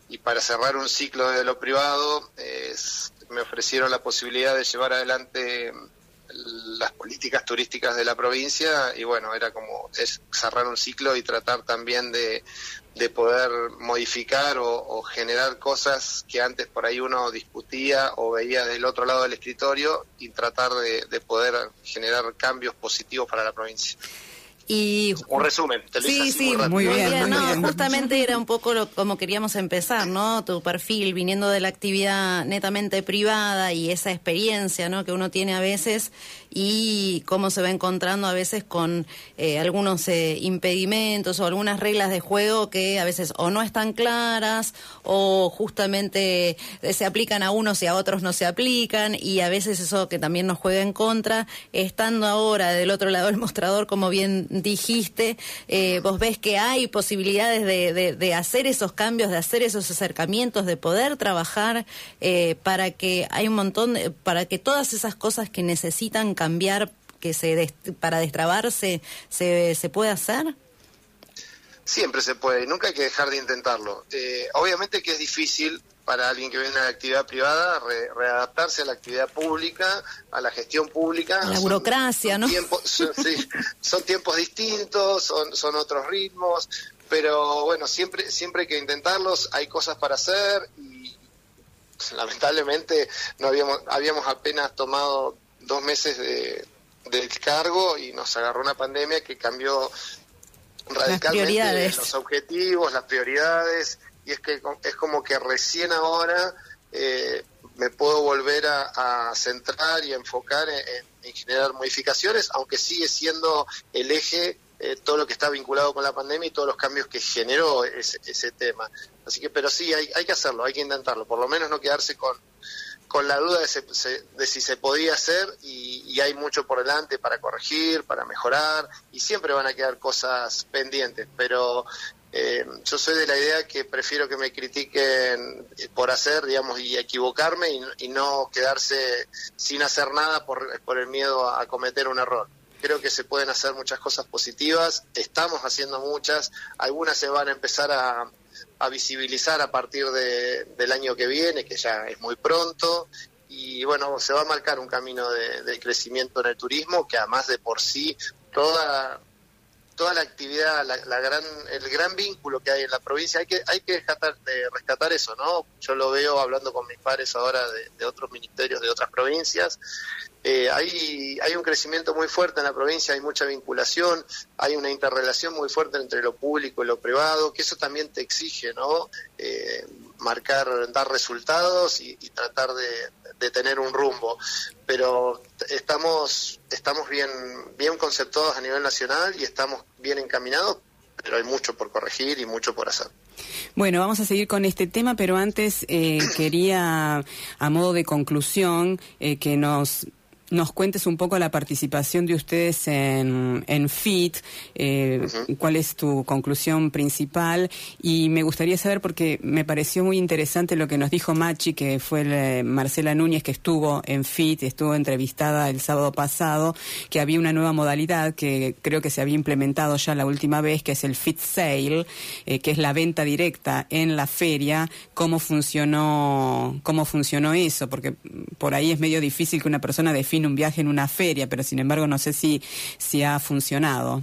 Y para cerrar un ciclo de lo privado me ofrecieron la posibilidad de llevar adelante las políticas turísticas de la provincia y bueno, era como es cerrar un ciclo y tratar también de, de poder modificar o, generar cosas que antes por ahí uno discutía o veía del otro lado del escritorio y tratar de, de poder generar cambios positivos para la provincia. Y, un resumen, te lo sí, sí, muy, bien, no, justamente era un poco lo, como queríamos empezar, ¿no? Tu perfil viniendo de la actividad netamente privada y esa experiencia, ¿no? Que uno tiene a veces y cómo se va encontrando a veces con eh, algunos eh, impedimentos o algunas reglas de juego que a veces o no están claras o justamente eh, se aplican a unos y a otros no se aplican y a veces eso que también nos juega en contra, estando ahora del otro lado del mostrador, como bien dijiste, vos ves que hay posibilidades de, de, hacer esos cambios, de hacer esos acercamientos, de poder trabajar para que hay un montón, para que todas esas cosas que necesitan cambiar que se para destrabarse se, se puede hacer? Siempre se puede, nunca hay que dejar de intentarlo. Eh, obviamente que es difícil para alguien que viene a la actividad privada readaptarse a la actividad pública, a la gestión pública. la burocracia, ¿no? <laughs> son, tiempos distintos, son, son otros ritmos, pero bueno, siempre, siempre hay que intentarlos, hay cosas para hacer y lamentablemente no habíamos, habíamos apenas tomado dos meses de, del cargo y nos agarró una pandemia que cambió radicalmente los objetivos, las prioridades, y es que es como que recién ahora eh, me puedo volver a, centrar y enfocar en, generar modificaciones, aunque sigue siendo el eje eh, todo lo que está vinculado con la pandemia y todos los cambios que generó ese, ese tema. Así que, pero sí, hay, hay que hacerlo, hay que intentarlo, por lo menos no quedarse con, con la duda de, si se podía hacer y, hay mucho por delante para corregir, para mejorar y siempre van a quedar cosas pendientes, pero eh, yo soy de la idea que prefiero que me critiquen por hacer, digamos, y equivocarme y, no quedarse sin hacer nada por, por el miedo a cometer un error. Creo que se pueden hacer muchas cosas positivas, estamos haciendo muchas, algunas se van a empezar a, a visibilizar a partir de, del año que viene, que ya es muy pronto, y bueno, se va a marcar un camino de, crecimiento en el turismo que además de por sí toda toda la actividad, la, gran, el gran vínculo que hay en la provincia, hay que, hay que rescatar, rescatar eso, ¿no? Yo lo veo hablando con mis pares ahora de otros ministerios de otras provincias, eh, hay, hay un crecimiento muy fuerte en la provincia, hay mucha vinculación, hay una interrelación muy fuerte entre lo público y lo privado, que eso también te exige, ¿no? Eh, marcar, dar resultados y, tratar de, tener un rumbo. Pero estamos, estamos bien, bien conceptuados a nivel nacional y estamos bien encaminados, pero hay mucho por corregir y mucho por hacer. Bueno, vamos a seguir con este tema, pero antes eh, <clears throat> quería, a modo de conclusión, que nos nos cuentes un poco la participación de ustedes en, en FIT, eh, cuál es tu conclusión principal. Y me gustaría saber porque me pareció muy interesante lo que nos dijo Machi, que fue eh, Marcela Núñez que estuvo en FIT, estuvo entrevistada el sábado pasado, que había una nueva modalidad que creo que se había implementado ya la última vez, que es el FIT Sale, eh, que es la venta directa en la feria, cómo funcionó, cómo funcionó eso, porque por ahí es medio difícil que una persona un viaje en una feria, pero sin embargo no sé si, si ha funcionado.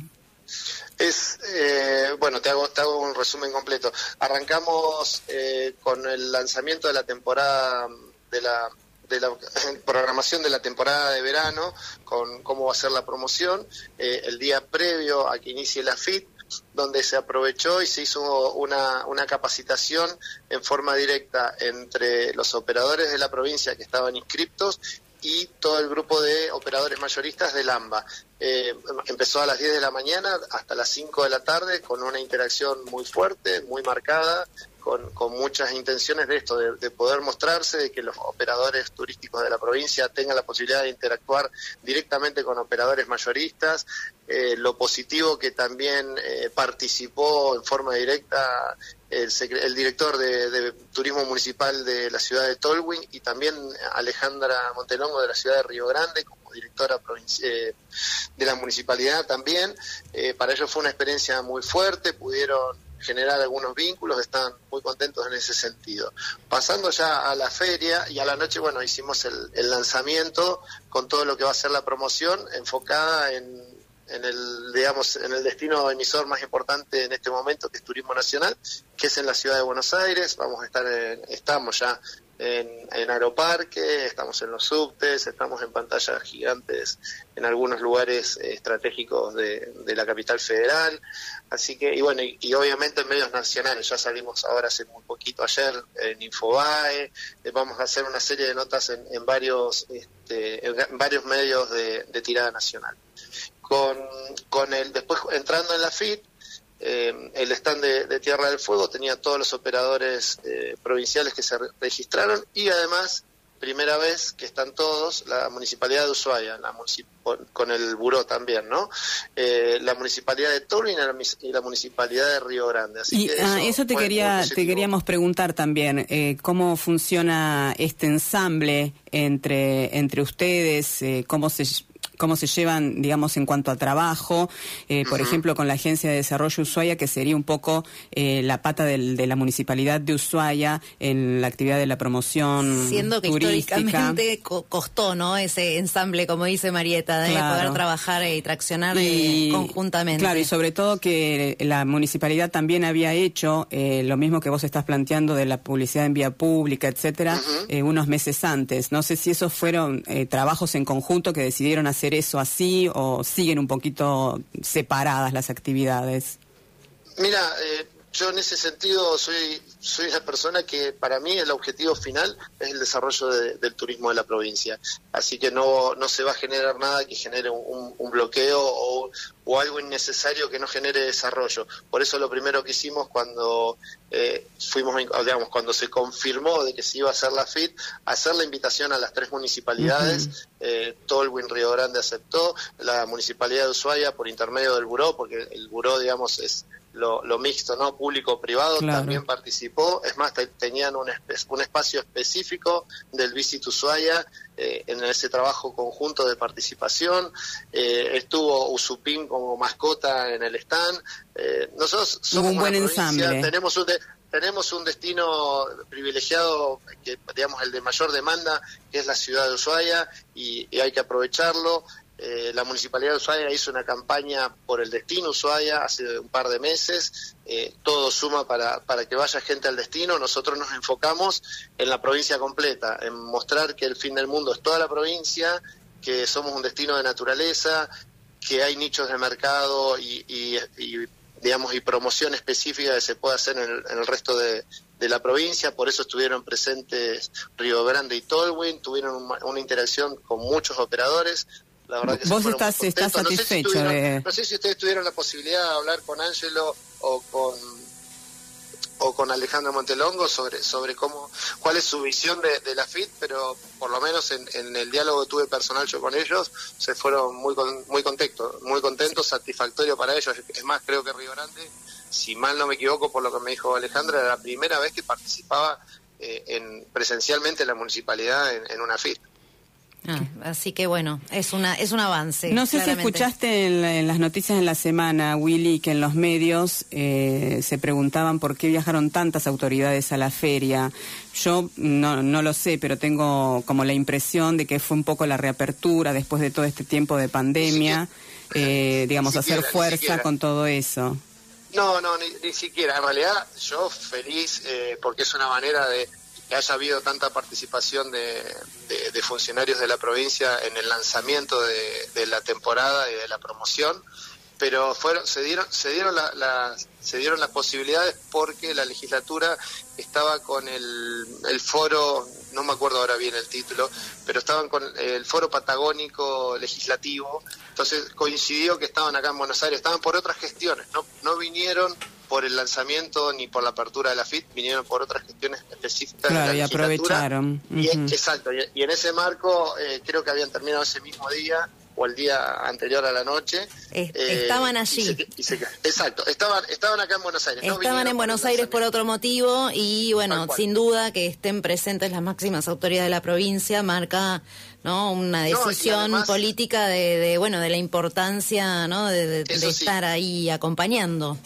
Es, eh, bueno, te hago, te hago un resumen completo. Arrancamos eh, con el lanzamiento de la temporada de la de la <laughs> programación de la temporada de verano, con cómo va a ser la promoción, eh, el día previo a que inicie la FIT, donde se aprovechó y se hizo una, una capacitación en forma directa entre los operadores de la provincia que estaban inscriptos y todo el grupo de operadores mayoristas del AMBA. Eh, empezó a las 10 de la mañana hasta las 5 de la tarde con una interacción muy fuerte, muy marcada, con, con muchas intenciones de esto, de, poder mostrarse, de que los operadores turísticos de la provincia tengan la posibilidad de interactuar directamente con operadores mayoristas, eh, lo positivo que también eh, participó en forma directa el, el director de, Turismo Municipal de la ciudad de Tolwyn y también Alejandra Montelongo de la ciudad de Río Grande como directora eh, de la municipalidad también. para ellos fue una experiencia muy fuerte, pudieron generar algunos vínculos, están muy contentos en ese sentido. Pasando ya a la feria y a la noche, bueno, hicimos el, lanzamiento con todo lo que va a ser la promoción enfocada en, en el, digamos, en el destino emisor más importante en este momento, que es Turismo Nacional, que es en la ciudad de Buenos Aires. Vamos a estar en, estamos ya en, en Aeroparque, estamos en los subtes, estamos en pantallas gigantes en algunos lugares estratégicos de, de la capital federal. Así que, y bueno, y, obviamente en medios nacionales, ya salimos ahora hace muy poquito ayer en Infobae, eh, vamos a hacer una serie de notas en, varios este, en varios medios de, tirada nacional. Con, con el, después entrando en la FIT, eh, el stand de, Tierra del Fuego tenía todos los operadores eh, provinciales que se registraron y además primera vez que están todos, la Municipalidad de Ushuaia, la con el Buró también, ¿no? Eh, la Municipalidad de Turín y la Municipalidad de Río Grande. y ah, eso, te, quería, te queríamos preguntar también, eh, ¿cómo funciona este ensamble entre, entre ustedes? Eh, ¿Cómo se cómo se llevan, digamos, en cuanto a trabajo, eh, por ejemplo, con la Agencia de Desarrollo Ushuaia, que sería un poco eh, la pata de la municipalidad de Ushuaia en la actividad de la promoción Siendo que históricamente costó, ¿no? Ese ensamble, como dice Marieta, de poder trabajar y traccionar eh, conjuntamente. Claro, y sobre todo que la municipalidad también había hecho lo mismo que vos estás planteando de la publicidad en vía pública, etcétera, unos meses antes. No sé si esos fueron trabajos en conjunto que decidieron hacer eso así o siguen un poquito separadas las actividades? Mira, eh, yo en ese sentido soy soy una persona que para mí el objetivo final es el desarrollo del turismo de la provincia. Así que no, no se va a generar nada que genere un, bloqueo o, algo innecesario que no genere desarrollo. Por eso lo primero que hicimos cuando eh, fuimos, digamos, cuando se confirmó de que se iba a hacer la FIT, hacer la invitación a las tres municipalidades. Eh, Tolwyn Río Grande aceptó, la municipalidad de Ushuaia por intermedio del buró, porque el buró, digamos, es lo, mixto, ¿no? Público-privado también participó. Es más, tenían un, un espacio específico del Visit Ushuaia eh, en ese trabajo conjunto de participación. Eh, estuvo Usupín como mascota en el stand. Eh, nosotros somos un buen ensamble. Tenemos un, tenemos un destino privilegiado, que digamos el de mayor demanda, que es la ciudad de Ushuaia, y hay que aprovecharlo. Eh, la Municipalidad de Ushuaia hizo una campaña por el destino Ushuaia hace un par de meses. Eh, todo suma para, para que vaya gente al destino. Nosotros nos enfocamos en la provincia completa, en mostrar que el fin del mundo es toda la provincia, que somos un destino de naturaleza, que hay nichos de mercado y, digamos y promoción específica que se puede hacer en el, resto de, la provincia, por eso estuvieron presentes Río Grande y Tolwyn, tuvieron una interacción con muchos operadores, Vos estás, satisfecho no sé, si ustedes tuvieron la posibilidad de hablar con Ángelo o con o con Alejandro Montelongo sobre sobre cómo cuál es su visión de, la FIT, pero por lo menos en, el diálogo que tuve personal yo con ellos se fueron muy muy contentos, muy contentos, satisfactorio para ellos. Es más, creo que Río Grande, si mal no me equivoco por lo que me dijo Alejandra, era la primera vez que participaba eh, en presencialmente en la municipalidad en una FIT. Ah, así que bueno, es una es un avance. No sé si escuchaste en, las noticias en la semana, Willy, que en los medios eh, se preguntaban por qué viajaron tantas autoridades a la feria. Yo no, no lo sé, pero tengo como la impresión de que fue un poco la reapertura después de todo este tiempo de pandemia, eh, digamos, hacer fuerza con todo eso. No, no, ni, siquiera. En realidad, yo feliz eh, porque es una manera de haya habido tanta participación de, funcionarios de la provincia en el lanzamiento de, la temporada y de la promoción, pero fueron, se dieron, se dieron se dieron las posibilidades porque la legislatura estaba con el, el foro, no me acuerdo ahora bien el título, pero estaban con el foro patagónico legislativo, entonces coincidió que estaban acá en Buenos Aires, estaban por otras gestiones, no, no vinieron por el lanzamiento ni por la apertura de la FIT, vinieron por otras gestiones específicas. Claro, y aprovecharon. y, exacto, y, en ese marco eh, creo que habían terminado ese mismo día o el día anterior a la noche. Eh, estaban allí. exacto, estaban, estaban acá en Buenos Aires. Estaban en Buenos Aires por otro motivo y bueno, sin duda que estén presentes las máximas autoridades de la provincia marca no una decisión política de, bueno de la importancia no de, estar ahí acompañando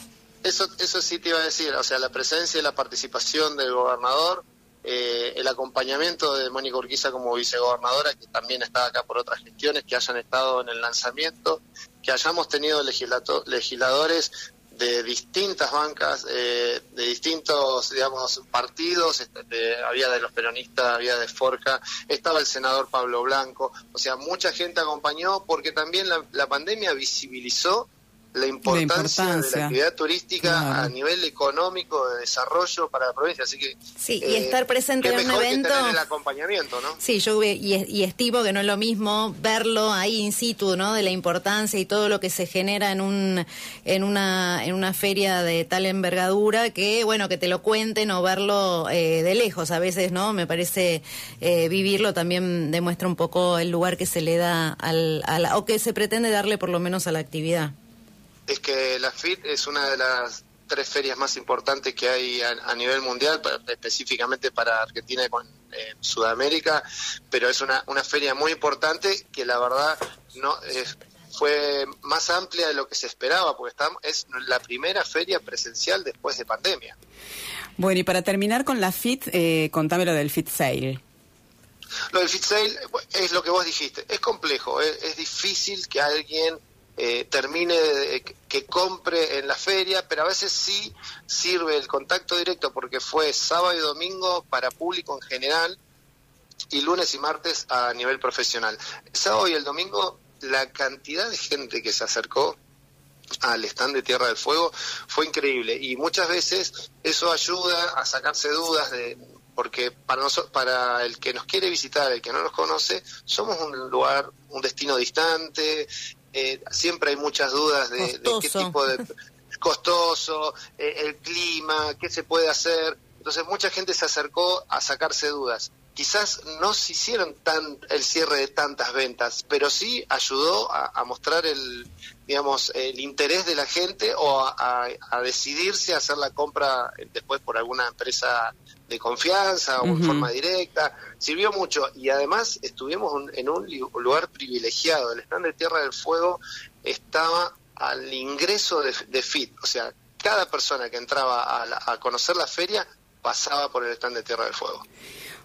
eso, eso sí te iba a decir, o sea, la presencia y la participación del gobernador, eh, el acompañamiento de Mónica Urquiza como vicegobernadora, que también está acá por otras gestiones, que hayan estado en el lanzamiento, que hayamos tenido legisladores de distintas bancas, eh, de distintos, digamos, partidos, este, había de los peronistas, había de Forca, estaba el senador Pablo Blanco, o sea, mucha gente acompañó porque también la pandemia visibilizó la importancia, de la actividad turística a nivel económico, de desarrollo para la provincia. Así que. Sí, y estar eh, presente en un evento. el acompañamiento, ¿no? Sí, yo y, estimo que no es lo mismo verlo ahí in situ, ¿no? De la importancia y todo lo que se genera en un en una en una feria de tal envergadura que, bueno, que te lo cuenten o verlo eh, de lejos. A veces, ¿no? Me parece eh, vivirlo también demuestra un poco el lugar que se le da al, o que se pretende darle por lo menos a la actividad es que la FIT es una de las tres ferias más importantes que hay a, nivel mundial, específicamente para Argentina y con, Sudamérica, pero es una, una feria muy importante que la verdad no fue más amplia de lo que se esperaba, porque estamos, es la primera feria presencial después de pandemia. Bueno, y para terminar con la FIT, eh, contame lo del FIT Sale. Lo del FIT Sale es lo que vos dijiste, es complejo, es difícil que alguien eh, termine que compre en la feria, pero a veces sí sirve el contacto directo porque fue sábado y domingo para público en general y lunes y martes a nivel profesional. sábado y el domingo la cantidad de gente que se acercó al stand de Tierra del Fuego fue increíble y muchas veces eso ayuda a sacarse dudas de porque para nosotros, para el que nos quiere visitar, el que no nos conoce, somos un lugar, un destino distante, eh, siempre hay muchas dudas de, qué tipo de <laughs> costoso, eh, el clima, qué se puede hacer. Entonces mucha gente se acercó a sacarse dudas. Quizás no se hicieron tan el cierre de tantas ventas, pero sí ayudó a, mostrar el, digamos, el interés de la gente o a, decidirse a hacer la compra después por alguna empresa de confianza o en forma directa, sirvió mucho y además estuvimos en un lugar privilegiado, el stand de Tierra del Fuego estaba al ingreso de, FIT, o sea, cada persona que entraba a, a conocer la feria pasaba por el stand de Tierra del Fuego.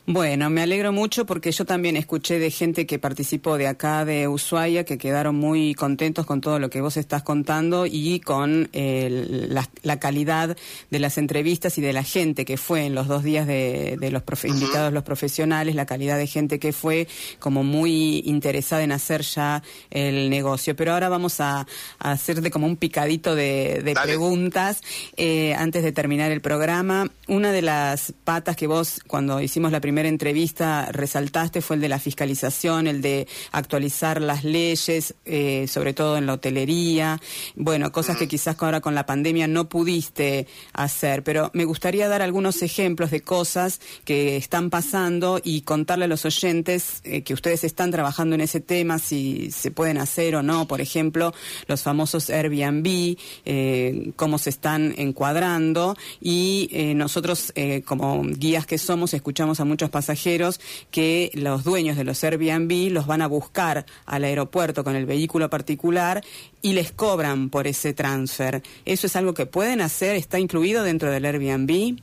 Bueno, me alegro mucho porque yo también escuché de gente que participó de acá de Ushuaia que quedaron muy contentos con todo lo que vos estás contando y con la, calidad de las entrevistas y de la gente que fue en los dos días de, los invitados, los profesionales, la calidad de gente que fue como muy interesada en hacer ya el negocio. Pero ahora vamos a, hacerte como un picadito de, preguntas eh, antes de terminar el programa. Una de las patas que vos cuando hicimos la primera entrevista resaltaste fue el de la fiscalización, el de actualizar las leyes, eh, sobre todo en la hotelería. Bueno, cosas que quizás ahora con la pandemia no pudiste hacer, pero me gustaría dar algunos ejemplos de cosas que están pasando y contarle a los oyentes eh, que ustedes están trabajando en ese tema, si se pueden hacer o no, por ejemplo, los famosos Airbnb, eh, cómo se están encuadrando y nosotros como guías que somos escuchamos a muchos pasajeros que los dueños de los Airbnb los van a buscar al aeropuerto con el vehículo particular y les cobran por ese transfer. ¿Eso es algo que pueden hacer? ¿Está incluido dentro del Airbnb?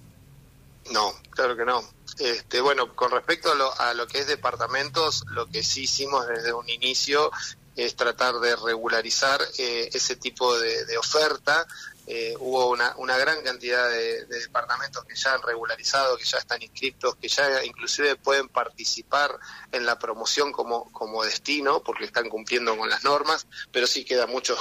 No, claro que no. Este, bueno, con respecto a lo, a lo que es departamentos, lo que sí hicimos desde un inicio es tratar de regularizar eh, ese tipo de, oferta. Eh, hubo una, una, gran cantidad de, departamentos que ya han regularizado, que ya están inscritos, que ya inclusive pueden participar en la promoción como, como destino, porque están cumpliendo con las normas, pero sí queda mucho,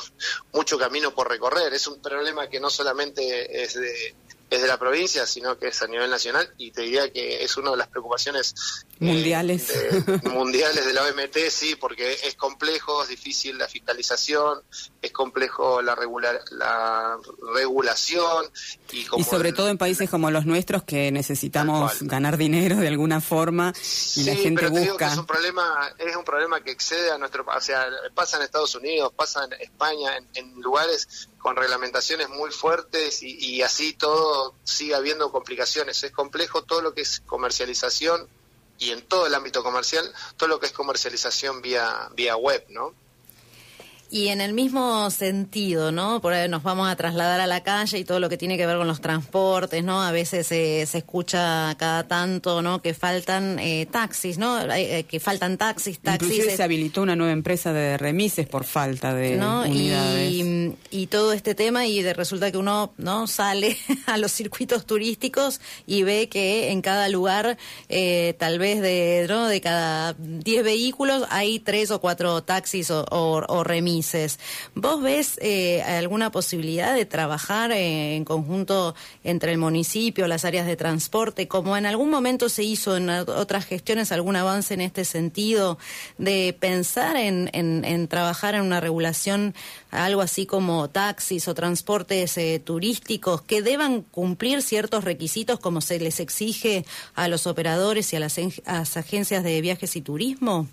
mucho camino por recorrer. Es un problema que no solamente es de es de la provincia, sino que es a nivel nacional y te diría que es una de las preocupaciones eh, mundiales <laughs> mundiales de la OMT, sí, porque es complejo, es difícil la fiscalización, es complejo la regular, la regulación y, como sobre todo en países como los nuestros que necesitamos ganar dinero de alguna forma y la gente pero busca. es un problema es un problema que excede a nuestro, o sea, pasa en Estados Unidos, pasa en España, en, en lugares con reglamentaciones muy fuertes y, así todo sigue habiendo complicaciones. Es complejo todo lo que es comercialización y en todo el ámbito comercial, todo lo que es comercialización vía, vía web, ¿no? Y en el mismo sentido, ¿no? Por ahí nos vamos a trasladar a la calle y todo lo que tiene que ver con los transportes, ¿no? A veces se escucha cada tanto, ¿no? Que faltan eh, taxis, ¿no? Eh, que faltan taxis, taxis. Inclusive se habilitó una nueva empresa de remises por falta de unidades. Y, y, todo este tema y de, resulta que uno, ¿no? Sale <laughs> a los circuitos turísticos y ve que en cada lugar, eh, tal vez de, ¿no? De cada 10 vehículos hay tres o cuatro taxis o, o, o remises ¿Vos ves eh, alguna posibilidad de trabajar en conjunto entre el municipio, las áreas de transporte, como en algún momento se hizo en otras gestiones, algún avance en este sentido, de pensar en, trabajar en una regulación, algo así como taxis o transportes eh, turísticos, que deban cumplir ciertos requisitos como se les exige a los operadores y a las agencias de viajes y turismo?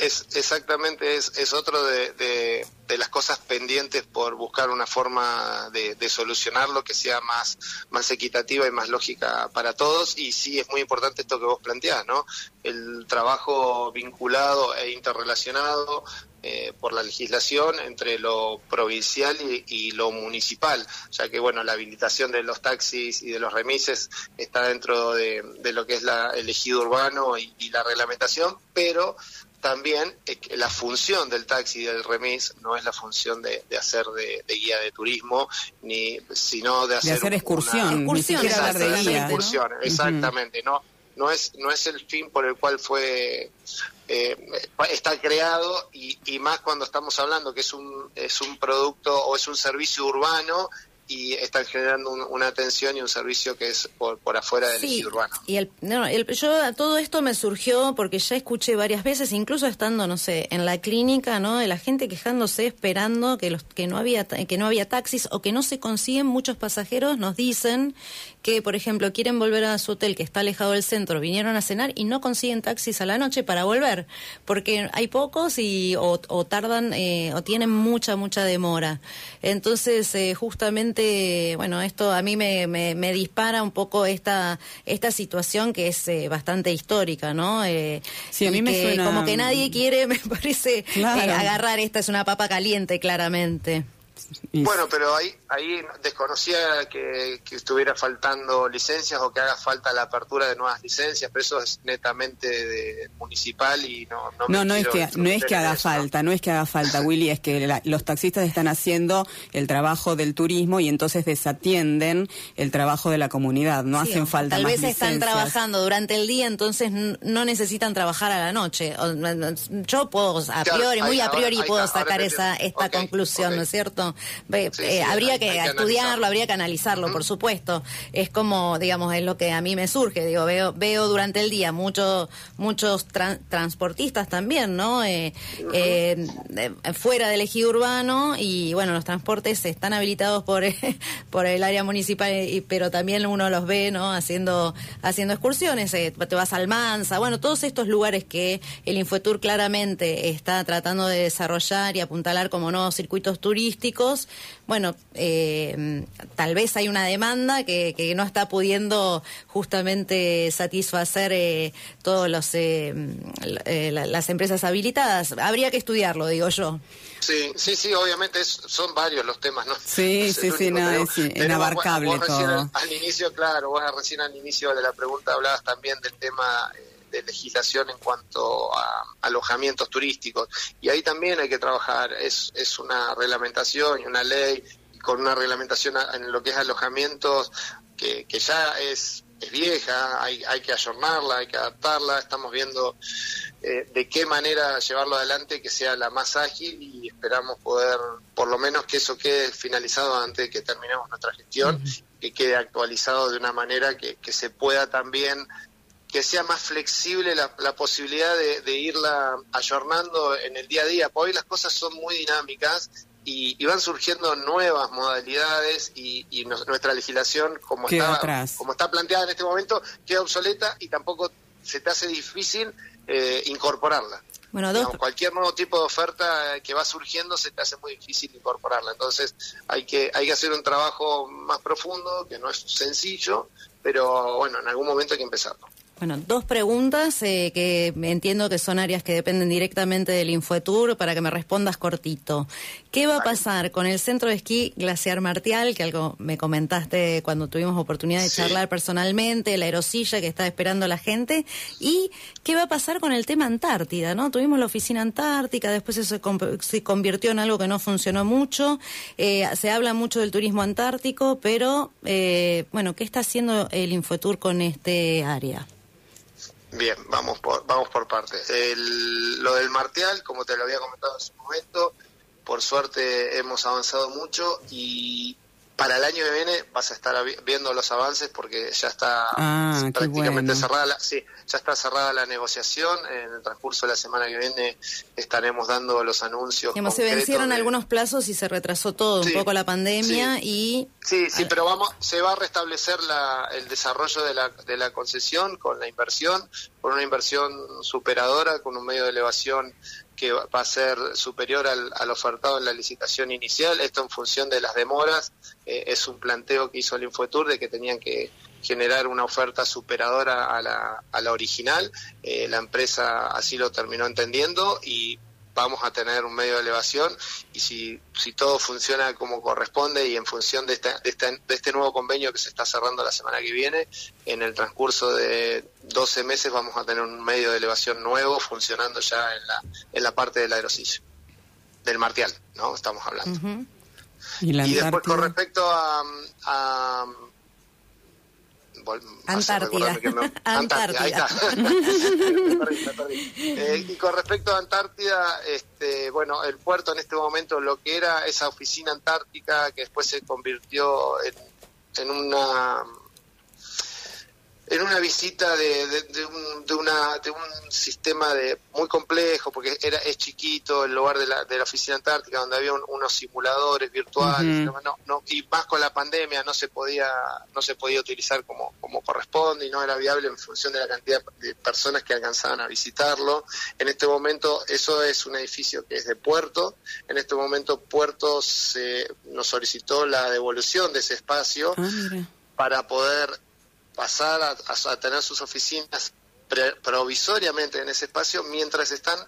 es exactamente es, es otro de, de, las cosas pendientes por buscar una forma de, de, solucionarlo que sea más más equitativa y más lógica para todos y sí es muy importante esto que vos planteás no el trabajo vinculado e interrelacionado eh, por la legislación entre lo provincial y, lo municipal, ya que bueno la habilitación de los taxis y de los remises está dentro de, de lo que es la, el ejido urbano y, y la reglamentación, pero también la función del taxi y del remis no es la función de, hacer de, guía de turismo, ni sino de hacer, hacer excursión, una, excursión, exactamente, no, no es, no es el fin por el cual fue eh, está creado y, y, más cuando estamos hablando que es un es un producto o es un servicio urbano y están generando una atención y un servicio que es por, por afuera del sí, urbano. Y el, no, el, yo todo esto me surgió porque ya escuché varias veces, incluso estando, no sé, en la clínica, ¿no? De la gente quejándose, esperando que los que no había que no había taxis o que no se consiguen muchos pasajeros, nos dicen que, por ejemplo, quieren volver a su hotel que está alejado del centro, vinieron a cenar y no consiguen taxis a la noche para volver, porque hay pocos y o, tardan eh, o tienen mucha mucha demora. Entonces, eh, justamente bueno, esto a mí me, me, dispara un poco esta, esta situación que es eh, bastante histórica, ¿no? Eh, sí, a mí me suena... Como que nadie quiere, <laughs> me parece, eh, agarrar esta es una papa caliente, claramente. Bueno, pero ahí, ahí desconocía que, estuviera faltando licencias o que haga falta la apertura de nuevas licencias, pero eso es netamente de municipal y no no No, no es que no es que haga falta, ¿no? es que haga falta, Willy, es que los taxistas están haciendo el trabajo del turismo y entonces desatienden el trabajo de la comunidad, no hacen falta Tal vez están trabajando durante el día, entonces no necesitan trabajar a la noche. Yo puedo a priori, muy a priori puedo sacar esa esta conclusión, ¿no es cierto? Eh, habría que, estudiarlo, habría que analizarlo, por supuesto. Es como, digamos, es lo que a mí me surge. Digo, veo, veo durante el día muchos muchos transportistas también, ¿no? Eh, eh, fuera del ejido urbano y, bueno, los transportes están habilitados por, <laughs> por el área municipal, pero también uno los ve, ¿no? Haciendo, haciendo excursiones. te vas al Mansa, bueno, todos estos lugares que el Infotour claramente está tratando de desarrollar y apuntalar como nuevos circuitos turísticos bueno, eh, tal vez hay una demanda que, no está pudiendo justamente satisfacer eh, todas los eh, las empresas habilitadas. Habría que estudiarlo, digo yo. Sí, sí, sí, obviamente son varios los temas, ¿no? Sí, <laughs> sí, sí, no, es inabarcable todo. Al, inicio, claro, vos recién al inicio de la pregunta hablabas también del tema legislación en cuanto a alojamientos turísticos. Y ahí también hay que trabajar, es, es una reglamentación y una ley con una reglamentación en lo que es alojamientos que, que ya es, es vieja, hay, hay que ayornarla, hay que adaptarla, estamos viendo eh, de qué manera llevarlo adelante que sea la más ágil y esperamos poder, por lo menos que eso quede finalizado antes de que terminemos nuestra gestión, que quede actualizado de una manera que, que se pueda también que sea más flexible la, la posibilidad de, de, irla ayornando en el día a día. Porque hoy las cosas son muy dinámicas y, y van surgiendo nuevas modalidades y, y nuestra legislación, como está, como está planteada en este momento, queda obsoleta y tampoco se te hace difícil eh, incorporarla. Bueno, cualquier nuevo tipo de oferta que va surgiendo se te hace muy difícil incorporarla. Entonces hay que, hay que hacer un trabajo más profundo, que no es sencillo, pero bueno, en algún momento hay que empezarlo. Bueno, dos preguntas eh, que entiendo que son áreas que dependen directamente del Infotour para que me respondas cortito. ¿Qué va a pasar con el centro de esquí Glaciar Martial, que algo me comentaste cuando tuvimos oportunidad de charlar personalmente, la aerosilla que está esperando la gente? ¿Y qué va a pasar con el tema Antártida? ¿no? Tuvimos la oficina Antártica, después eso se convirtió en algo que no funcionó mucho. Eh, se habla mucho del turismo antártico, pero eh, bueno, ¿qué está haciendo el Infotour con este área? Bien, vamos por, vamos por partes. lo del Martial, como te lo había comentado en su momento, por suerte hemos avanzado mucho y para el año que viene vas a estar viendo los avances porque ya está ah, prácticamente cerrada la, sí, ya está cerrada la negociación. En el transcurso de la semana que viene estaremos dando los anuncios se vencieron algunos plazos y se retrasó todo un poco la pandemia y sí sí pero vamos se va a restablecer la, el desarrollo de la, de la concesión con la inversión con una inversión superadora con un medio de elevación que va a ser superior al, ofertado en la licitación inicial. Esto en función de las demoras. Eh, es un planteo que hizo el Infotour de que tenían que generar una oferta superadora a la, a la original. Eh, la empresa así lo terminó entendiendo y vamos a tener un medio de elevación y si, si todo funciona como corresponde y en función de, esta, de, de este nuevo convenio que se está cerrando la semana que viene, en el transcurso de 12 meses vamos a tener un medio de elevación nuevo funcionando ya en la, en la parte del aerosilla, del martial, ¿no? Estamos hablando. ¿Y, después con respecto a, a Antártida. <laughs> Antártida. Ahí está. <laughs> Eh, y con respecto a Antártida, este, bueno, el puerto en este momento, lo que era esa oficina antártica que después se convirtió en, en una en una visita de, de, un, de, una, de un sistema de muy complejo, porque era es chiquito el lugar de la, de la oficina antártica, donde había unos simuladores virtuales, no, no, y más con la pandemia no se podía no se podía utilizar como, como corresponde y no era viable en función de la cantidad de personas que alcanzaban a visitarlo. En este momento eso es un edificio que es de puerto, en este momento Puerto se, nos solicitó la devolución de ese espacio ah, para poder pasar a, tener sus oficinas provisoriamente en ese espacio mientras están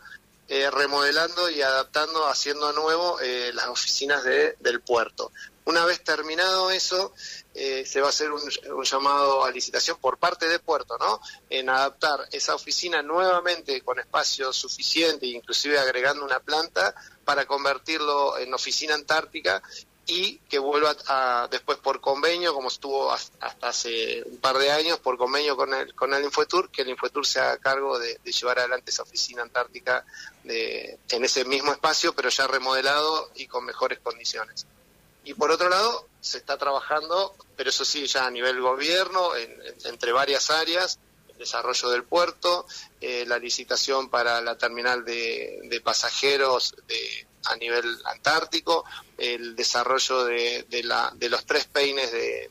eh, remodelando y adaptando, haciendo nuevo eh, las oficinas de, del puerto. Una vez terminado eso, eh, se va a hacer un, un, llamado a licitación por parte de Puerto, ¿no? En adaptar esa oficina nuevamente con espacio suficiente, inclusive agregando una planta para convertirlo en oficina antártica y que vuelva a, después por convenio, como estuvo hasta hace un par de años, por convenio con el, con el Infotour, que el Infotour se haga cargo de, llevar adelante esa oficina antártica de, en ese mismo espacio, pero ya remodelado y con mejores condiciones. Y por otro lado, se está trabajando, pero eso sí, ya a nivel gobierno, entre varias áreas, el desarrollo del puerto, eh, la licitación para la terminal de pasajeros de a nivel antártico, el desarrollo de, de, la, de los tres peines de,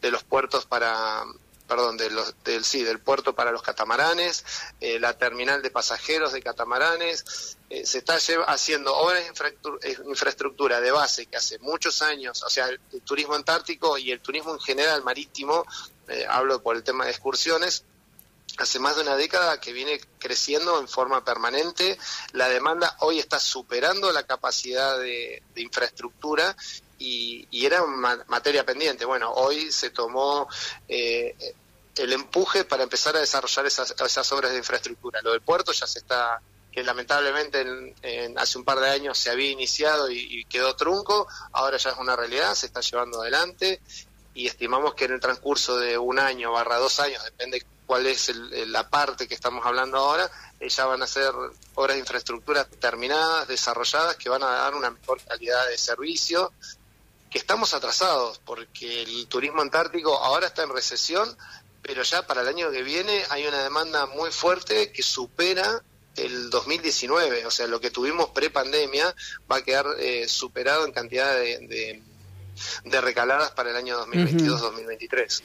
de los puertos para perdón, de los, del, sí, del puerto para los catamaranes, eh, la terminal de pasajeros de catamaranes, eh, se está haciendo obras de eh, infraestructura de base que hace muchos años, o sea, el, turismo antártico y el turismo en general marítimo, hablo por el tema de excursiones, hace más de una década que viene creciendo en forma permanente. La demanda hoy está superando la capacidad de, infraestructura y, era materia pendiente. Bueno, hoy se tomó eh, el empuje para empezar a desarrollar esas, obras de infraestructura. Lo del puerto ya se está que lamentablemente en, hace un par de años se había iniciado y, quedó trunco, ahora ya es una realidad, se está llevando adelante y estimamos que en el transcurso de un año barra dos años, depende cuál es la parte que estamos hablando ahora, eh, ya van a ser obras de infraestructura terminadas, desarrolladas, que van a dar una mejor calidad de servicio, que estamos atrasados, porque el turismo antártico ahora está en recesión, pero ya para el año que viene hay una demanda muy fuerte que supera el 2019, o sea, lo que tuvimos pre-pandemia va a quedar eh, superado en cantidad de, de, recaladas para el año 2022-2023.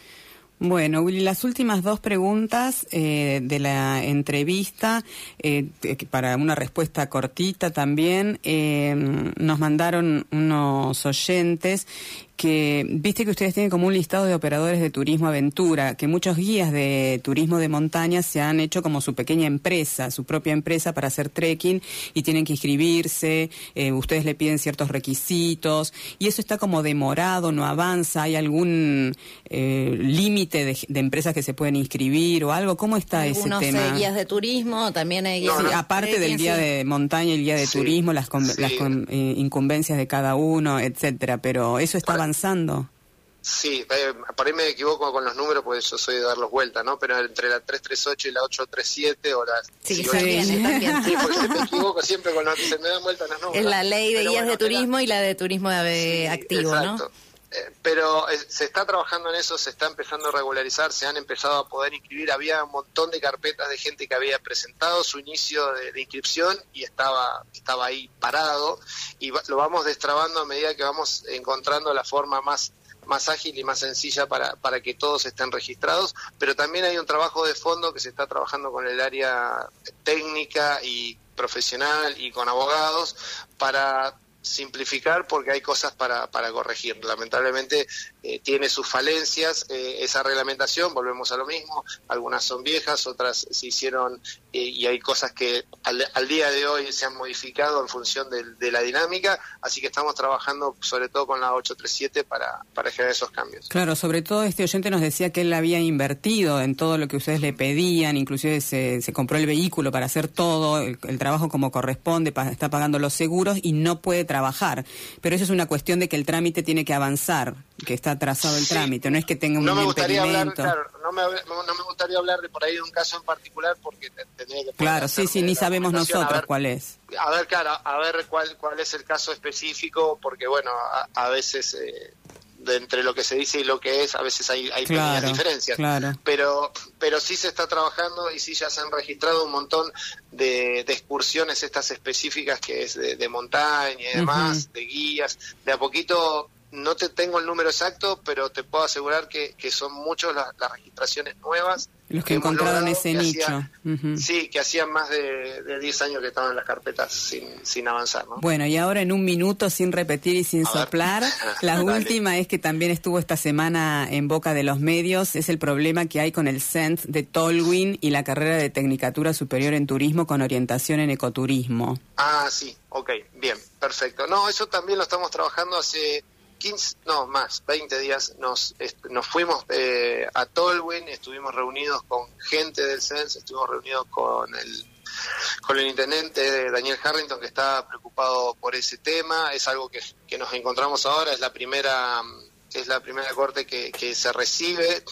Bueno, Willy, las últimas dos preguntas eh, de la entrevista, eh, para una respuesta cortita también, nos mandaron unos oyentes que viste que ustedes tienen como un listado de operadores de turismo aventura, que muchos guías de turismo de montaña se han hecho como su pequeña empresa, su propia empresa para hacer trekking y tienen que inscribirse, eh, ustedes le piden ciertos requisitos y eso está como demorado, no avanza, hay algún eh, límite de, empresas que se pueden inscribir o algo, ¿cómo está ese eh, tema? guías de turismo, también hay guías aparte del guía de montaña y el guía de turismo, las, las incumbencias de cada uno, etcétera, pero eso está avanzando Sí, eh, por ahí me equivoco con los números porque yo soy de darlos vuelta, ¿no? Pero entre la 338 y la 837 o la... Sí, sí, también, Sí, porque me equivoco siempre con los se me dan vuelta los números. Es la ley de guías de turismo y la de turismo de activo, exacto. ¿no? Eh, pero eh, se está trabajando en eso, se está empezando a regularizar, se han empezado a poder inscribir. Había un montón de carpetas de gente que había presentado su inicio de, inscripción y estaba, estaba ahí parado. Y lo vamos destrabando a medida que vamos encontrando la forma más más ágil y más sencilla para, para que todos estén registrados, pero también hay un trabajo de fondo que se está trabajando con el área técnica y profesional y con abogados para simplificar porque hay cosas para, para corregir. Lamentablemente eh, tiene sus falencias eh, esa reglamentación, volvemos a lo mismo, algunas son viejas, otras se hicieron eh, y hay cosas que al, día de hoy se han modificado en función de, la dinámica, así que estamos trabajando sobre todo con la 837 para, para generar esos cambios. Claro, sobre todo este oyente nos decía que él había invertido en todo lo que ustedes le pedían, inclusive se, se compró el vehículo para hacer todo, el trabajo como corresponde, está pagando los seguros y no puede trabajar. Pero eso es una cuestión de que el trámite tiene que avanzar, que está atrasado el trámite, no es que tenga un no me gustaría hablar, claro, no me, no me gustaría hablar de por ahí de un caso en particular porque tendría que Claro, sí, sí, ni sabemos nosotros cuál es. A ver, claro, a ver cuál cuál es el caso específico porque bueno, a, veces eh, de entre lo que se dice y lo que es, a veces hay, hay pequeñas diferencias. Claro. Pero, pero sí se está trabajando y sí ya se han registrado un montón de, excursiones estas específicas que es de, montaña y demás, de guías. De a poquito no te tengo el número exacto, pero te puedo asegurar que, que son muchas las, registraciones nuevas. Los que, encontraron ese nicho. Sí, que hacían más de, de 10 años que estaban en las carpetas sin, sin avanzar. ¿no? Bueno, y ahora en un minuto, sin repetir y sin soplar, <laughs> la última es que también estuvo esta semana en boca de los medios, es el problema que hay con el CENT de Tolwyn y la carrera de Tecnicatura Superior en Turismo con orientación en ecoturismo. Ah, sí, ok, bien, perfecto. No, eso también lo estamos trabajando hace 15, no más, 20 días nos, nos fuimos eh, a Tolwyn, estuvimos reunidos con gente del CENS, estuvimos reunidos con el con el intendente Daniel Harrington que está preocupado por ese tema, es algo que, que nos encontramos ahora, es la primera es la primera corte que, que, se recibe.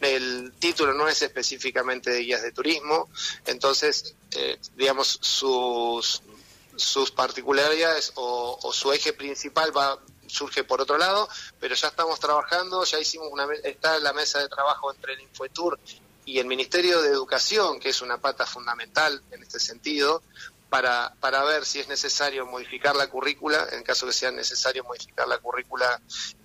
El título no es específicamente de guías de turismo, entonces, eh, digamos, sus, sus particularidades o, o, su eje principal va, surge por otro lado, pero ya estamos trabajando, ya hicimos una, está la mesa de trabajo entre el Infotur y el Ministerio de Educación, que es una pata fundamental en este sentido, para, para ver si es necesario modificar la currícula, en caso que sea necesario modificar la currícula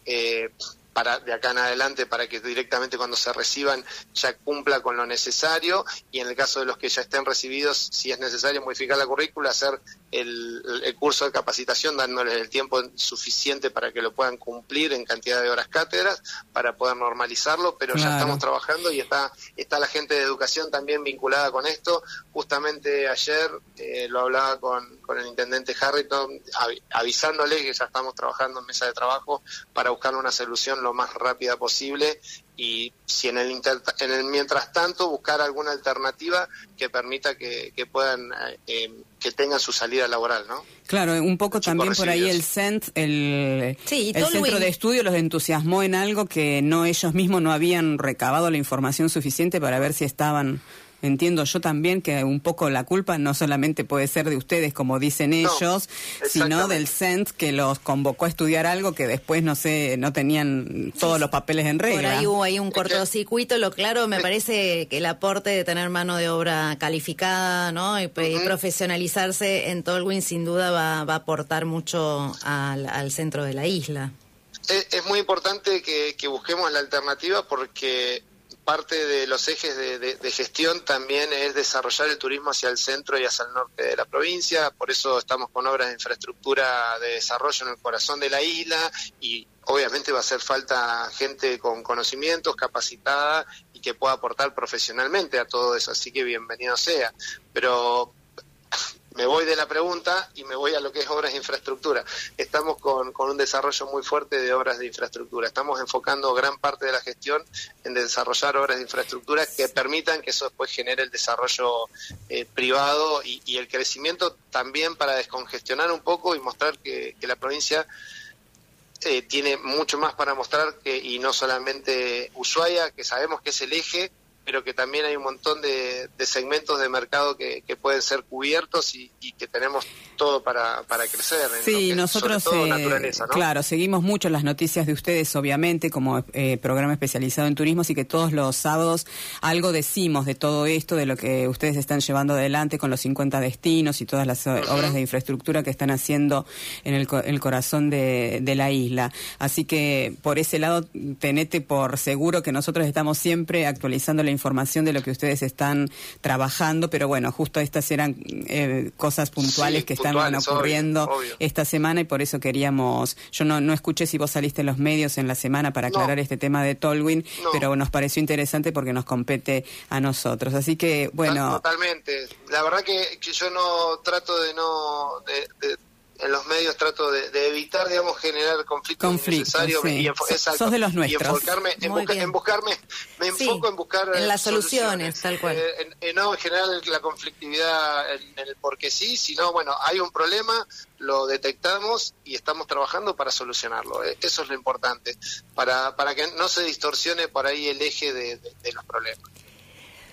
eh, para de acá en adelante para que directamente cuando se reciban ya cumpla con lo necesario y en el caso de los que ya estén recibidos, si es necesario modificar la currícula, hacer el, curso de capacitación dándoles el tiempo suficiente para que lo puedan cumplir en cantidad de horas cátedras para poder normalizarlo, pero ya estamos trabajando y está, está la gente de educación también vinculada con esto. Justamente ayer eh, lo hablaba con, con el intendente Harrington avisándole que ya estamos trabajando en mesa de trabajo para buscar una solución lo más rápida posible y si en el, en el mientras tanto buscar alguna alternativa que permita que, puedan eh, que tengan su salida laboral, ¿no? Claro, un poco también por ahí el CENT, el, el centro de estudio los entusiasmó en algo que no ellos mismos no habían recabado la información suficiente para ver si estaban entiendo yo también que un poco la culpa no solamente puede ser de ustedes, como dicen ellos, sino del CENT que los convocó a estudiar algo que después, no sé, no tenían todos los papeles en regla. Por ahí hubo ahí un cortocircuito. Lo claro, me parece que el aporte de tener mano de obra calificada ¿no? y, profesionalizarse en Tolwyn sin duda va, a aportar mucho al, centro de la isla. Es, muy importante que, que busquemos la alternativa porque parte de los ejes de, gestión también es desarrollar el turismo hacia el centro y hacia el norte de la provincia, por eso estamos con obras de infraestructura de desarrollo en el corazón de la isla y obviamente va a hacer falta gente con conocimientos, capacitada y que pueda aportar profesionalmente a todo eso, así que bienvenido sea. Pero me voy de la pregunta y me voy a lo que es obras de infraestructura. Estamos con, un desarrollo muy fuerte de obras de infraestructura. Estamos enfocando gran parte de la gestión en desarrollar obras de infraestructura que permitan que eso después genere el desarrollo eh, privado y, el crecimiento también para descongestionar un poco y mostrar que, la provincia eh, tiene mucho más para mostrar que, y no solamente Ushuaia, que sabemos que es el eje pero que también hay un montón de, segmentos de mercado que, pueden ser cubiertos y, que tenemos todo para, para crecer. Sí, nosotros, eh, claro, seguimos mucho las noticias de ustedes, obviamente, como eh, programa especializado en turismo, así que todos los sábados algo decimos de todo esto, de lo que ustedes están llevando adelante con los 50 destinos y todas las obras de infraestructura que están haciendo en el, el corazón de, de la isla. Así que por ese lado, tenete por seguro que nosotros estamos siempre actualizando la información de lo que ustedes están trabajando, pero bueno, justo estas eran eh, cosas puntuales que estaban ocurriendo esta semana y por eso queríamos, yo no, no escuché si vos saliste en los medios en la semana para aclarar este tema de Tolwyn, pero nos pareció interesante porque nos compete a nosotros. Así que, bueno. Totalmente. La verdad que, yo no trato de no en los medios trato de, evitar, digamos, generar conflictos innecesarios y, de los nuestros. enfocarme, en, buscarme, me enfoco en buscar en las soluciones, tal cual. Eh, en, no en general la conflictividad en, el porque sí, sino bueno, hay un problema, lo detectamos y estamos trabajando para solucionarlo. Eh, eso es lo importante, para, para que no se distorsione por ahí el eje de, los problemas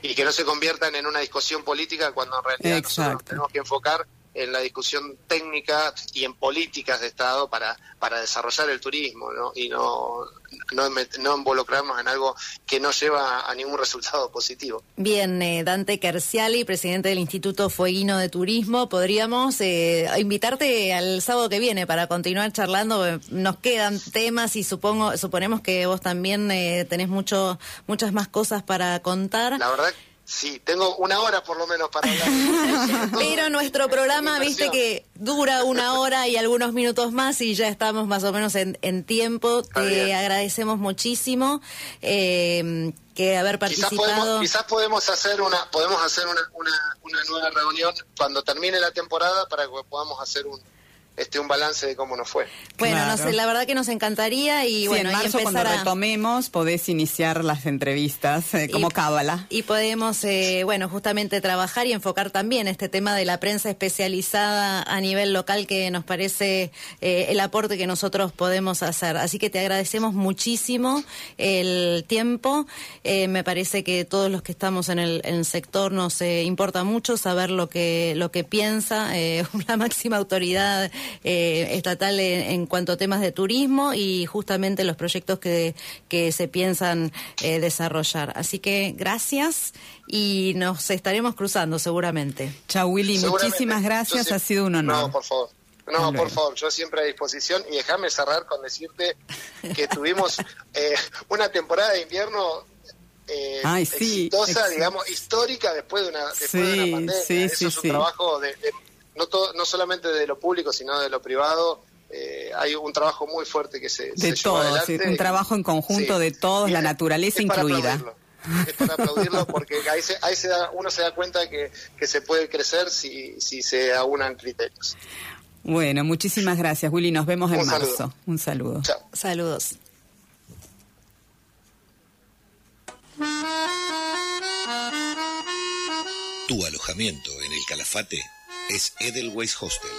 y que no se conviertan en una discusión política cuando en realidad nosotros tenemos que enfocar en la discusión técnica y en políticas de Estado para, para desarrollar el turismo ¿no? y no, no, involucrarnos en algo que no lleva a ningún resultado positivo. Bien, eh, Dante Carciali, presidente del Instituto Fueguino de Turismo, podríamos eh, invitarte al sábado que viene para continuar charlando. Nos quedan temas y supongo suponemos que vos también eh, tenés mucho, muchas más cosas para contar. La verdad Sí, tengo una hora por lo menos para hablar. <laughs> Pero nuestro programa, viste que dura una hora y algunos minutos más y ya estamos más o menos en, tiempo. Te agradecemos muchísimo eh, que haber participado. Quizás podemos, hacer una podemos hacer una, una nueva reunión cuando termine la temporada para que podamos hacer un este, un balance de cómo nos fue. Bueno, no sé, la verdad que nos encantaría y bueno, en marzo cuando retomemos podés iniciar las entrevistas eh, como cábala. Y podemos, eh, bueno, justamente trabajar y enfocar también este tema de la prensa especializada a nivel local que nos parece eh, el aporte que nosotros podemos hacer. Así que te agradecemos muchísimo el tiempo. me parece que todos los que estamos en el, en el sector nos importa mucho saber lo que, lo que piensa <laughs> la máxima autoridad eh, estatal en, cuanto a temas de turismo y justamente los proyectos que, que se piensan eh, desarrollar. Así que gracias y nos estaremos cruzando seguramente. Chao Willy, muchísimas gracias, ha sido un honor. No, por favor. No, por favor, yo siempre a disposición y déjame cerrar con decirte que <laughs> tuvimos eh, una temporada de invierno eh, exitosa, digamos, histórica después de una, después de una pandemia. Eso es un trabajo de, no, no solamente de lo público, sino de lo privado. Eh, hay un trabajo muy fuerte que se. De se todos, lleva un trabajo en conjunto de todos, la es, naturaleza es incluida. Para es para aplaudirlo porque ahí, uno se da cuenta que, que se puede crecer si, si se aunan criterios. Bueno, muchísimas gracias, Willy. Nos vemos en marzo. Un saludo. Chao. Saludos. Tu alojamiento en el Calafate es Edelweiss Hostel.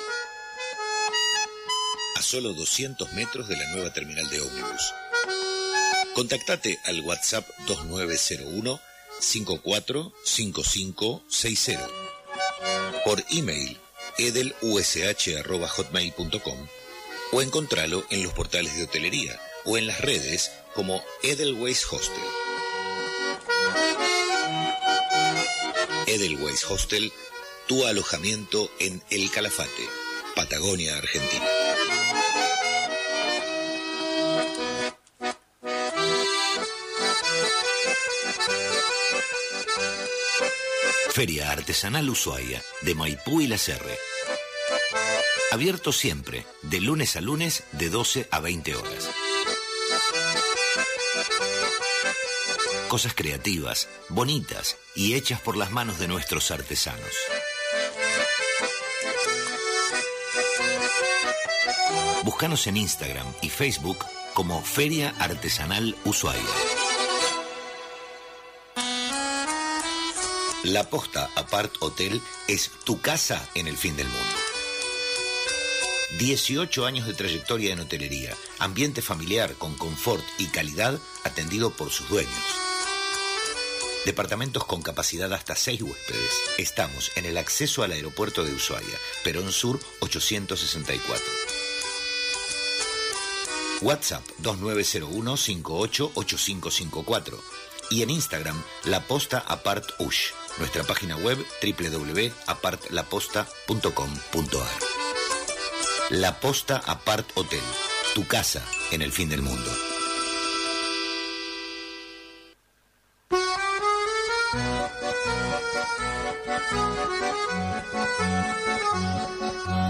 A solo 200 metros de la nueva terminal de ómnibus. Contactate al WhatsApp 2901 545560 por email edelush.hotmail.com o encontralo en los portales de hotelería o en las redes como Edelweiss Hostel. Edelweiss Hostel, tu alojamiento en El Calafate, Patagonia, Argentina. Feria Artesanal Ushuaia, de Maipú y La Serre. Abierto siempre, de lunes a lunes, de 12 a 20 horas. Cosas creativas, bonitas y hechas por las manos de nuestros artesanos. Búscanos en Instagram y Facebook como Feria Artesanal Ushuaia. La Posta Apart Hotel es tu casa en el fin del mundo. 18 años de trayectoria en hotelería, ambiente familiar con confort y calidad atendido por sus dueños. Departamentos con capacidad hasta 6 huéspedes. Estamos en el acceso al aeropuerto de Ushuaia, Perón Sur 864. WhatsApp 2901 588554 y en Instagram La Posta Apart Ush. Nuestra página web www.apartlaposta.com.ar. La Posta Apart Hotel, tu casa en el fin del mundo.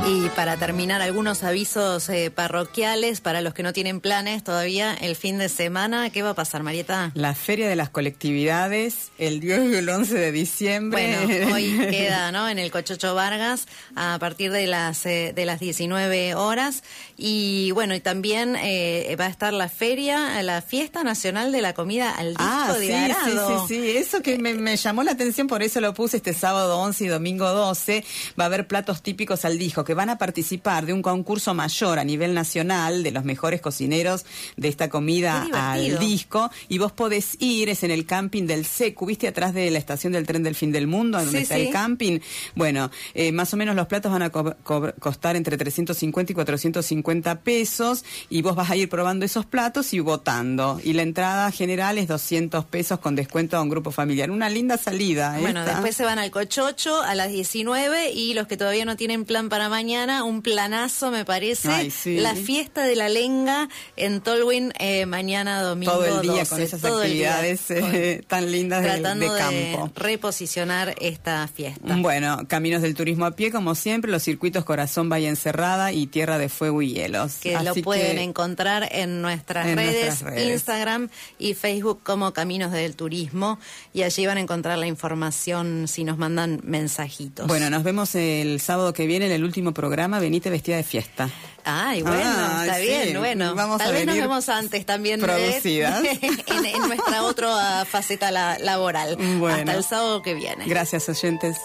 Y para terminar, algunos avisos eh, parroquiales para los que no tienen planes todavía el fin de semana. ¿Qué va a pasar, Marieta? La Feria de las Colectividades, el 10 y el 11 de diciembre. Bueno, <laughs> hoy queda, ¿no? En el Cochocho Vargas a partir de las eh, de las 19 horas y bueno, y también eh, va a estar la feria, la fiesta nacional de la comida al disco ah, de sí, Arado. Sí, sí, sí, eso que me, me, llamó la atención, por eso lo puse este sábado 11 y domingo 12. Va a haber platos típicos al disco que van a participar de un concurso mayor a nivel nacional de los mejores cocineros de esta comida al disco y vos podés ir, es en el camping del Secu, viste atrás de la estación del tren del fin del mundo, donde Sí, está sí. el camping. Bueno, eh, más o menos los platos van a co- co- costar entre 350 y 450 pesos y vos vas a ir probando esos platos y votando. Y la entrada general es 200 pesos con descuento a un grupo familiar. Una linda salida. Bueno, esta. después se van al Cochocho a las 19 y los que todavía no tienen plan para mañana, un planazo me parece, Ay, sí. la fiesta de la lenga en Tolwyn eh, mañana domingo todo el día 12, con esas día, actividades con- eh, <laughs> tan lindas de, tratando de campo. reposicionar esta fiesta. Bueno, caminos del turismo a pie, como siempre, los circuitos Corazón Bahía Encerrada y Tierra de Fuego y Hielos. que lo pueden que- encontrar en nuestras, en redes, nuestras redes. Instagram y Facebook como Caminos del Turismo y allí van a encontrar la información si nos mandan mensajitos. Bueno, nos vemos el sábado que viene en el último programa. Venite vestida de fiesta. Ay, bueno, Ah, está sí. bien, bueno. Vamos Tal a vez nos vemos antes también de- producidas. <laughs> en, en nuestra otra faceta la- laboral. Bueno. Hasta el sábado que viene. Gracias, oyentes.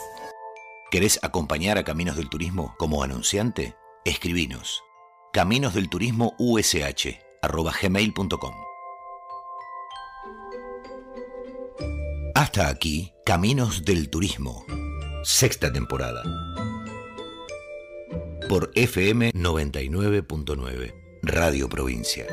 ¿Querés acompañar a Caminos del Turismo como anunciante? Escribinos. Caminos del Turismo USH arroba gmail.com. Hasta aquí, Caminos del Turismo. Sexta temporada. Por FM 99.9, Radio Provincia.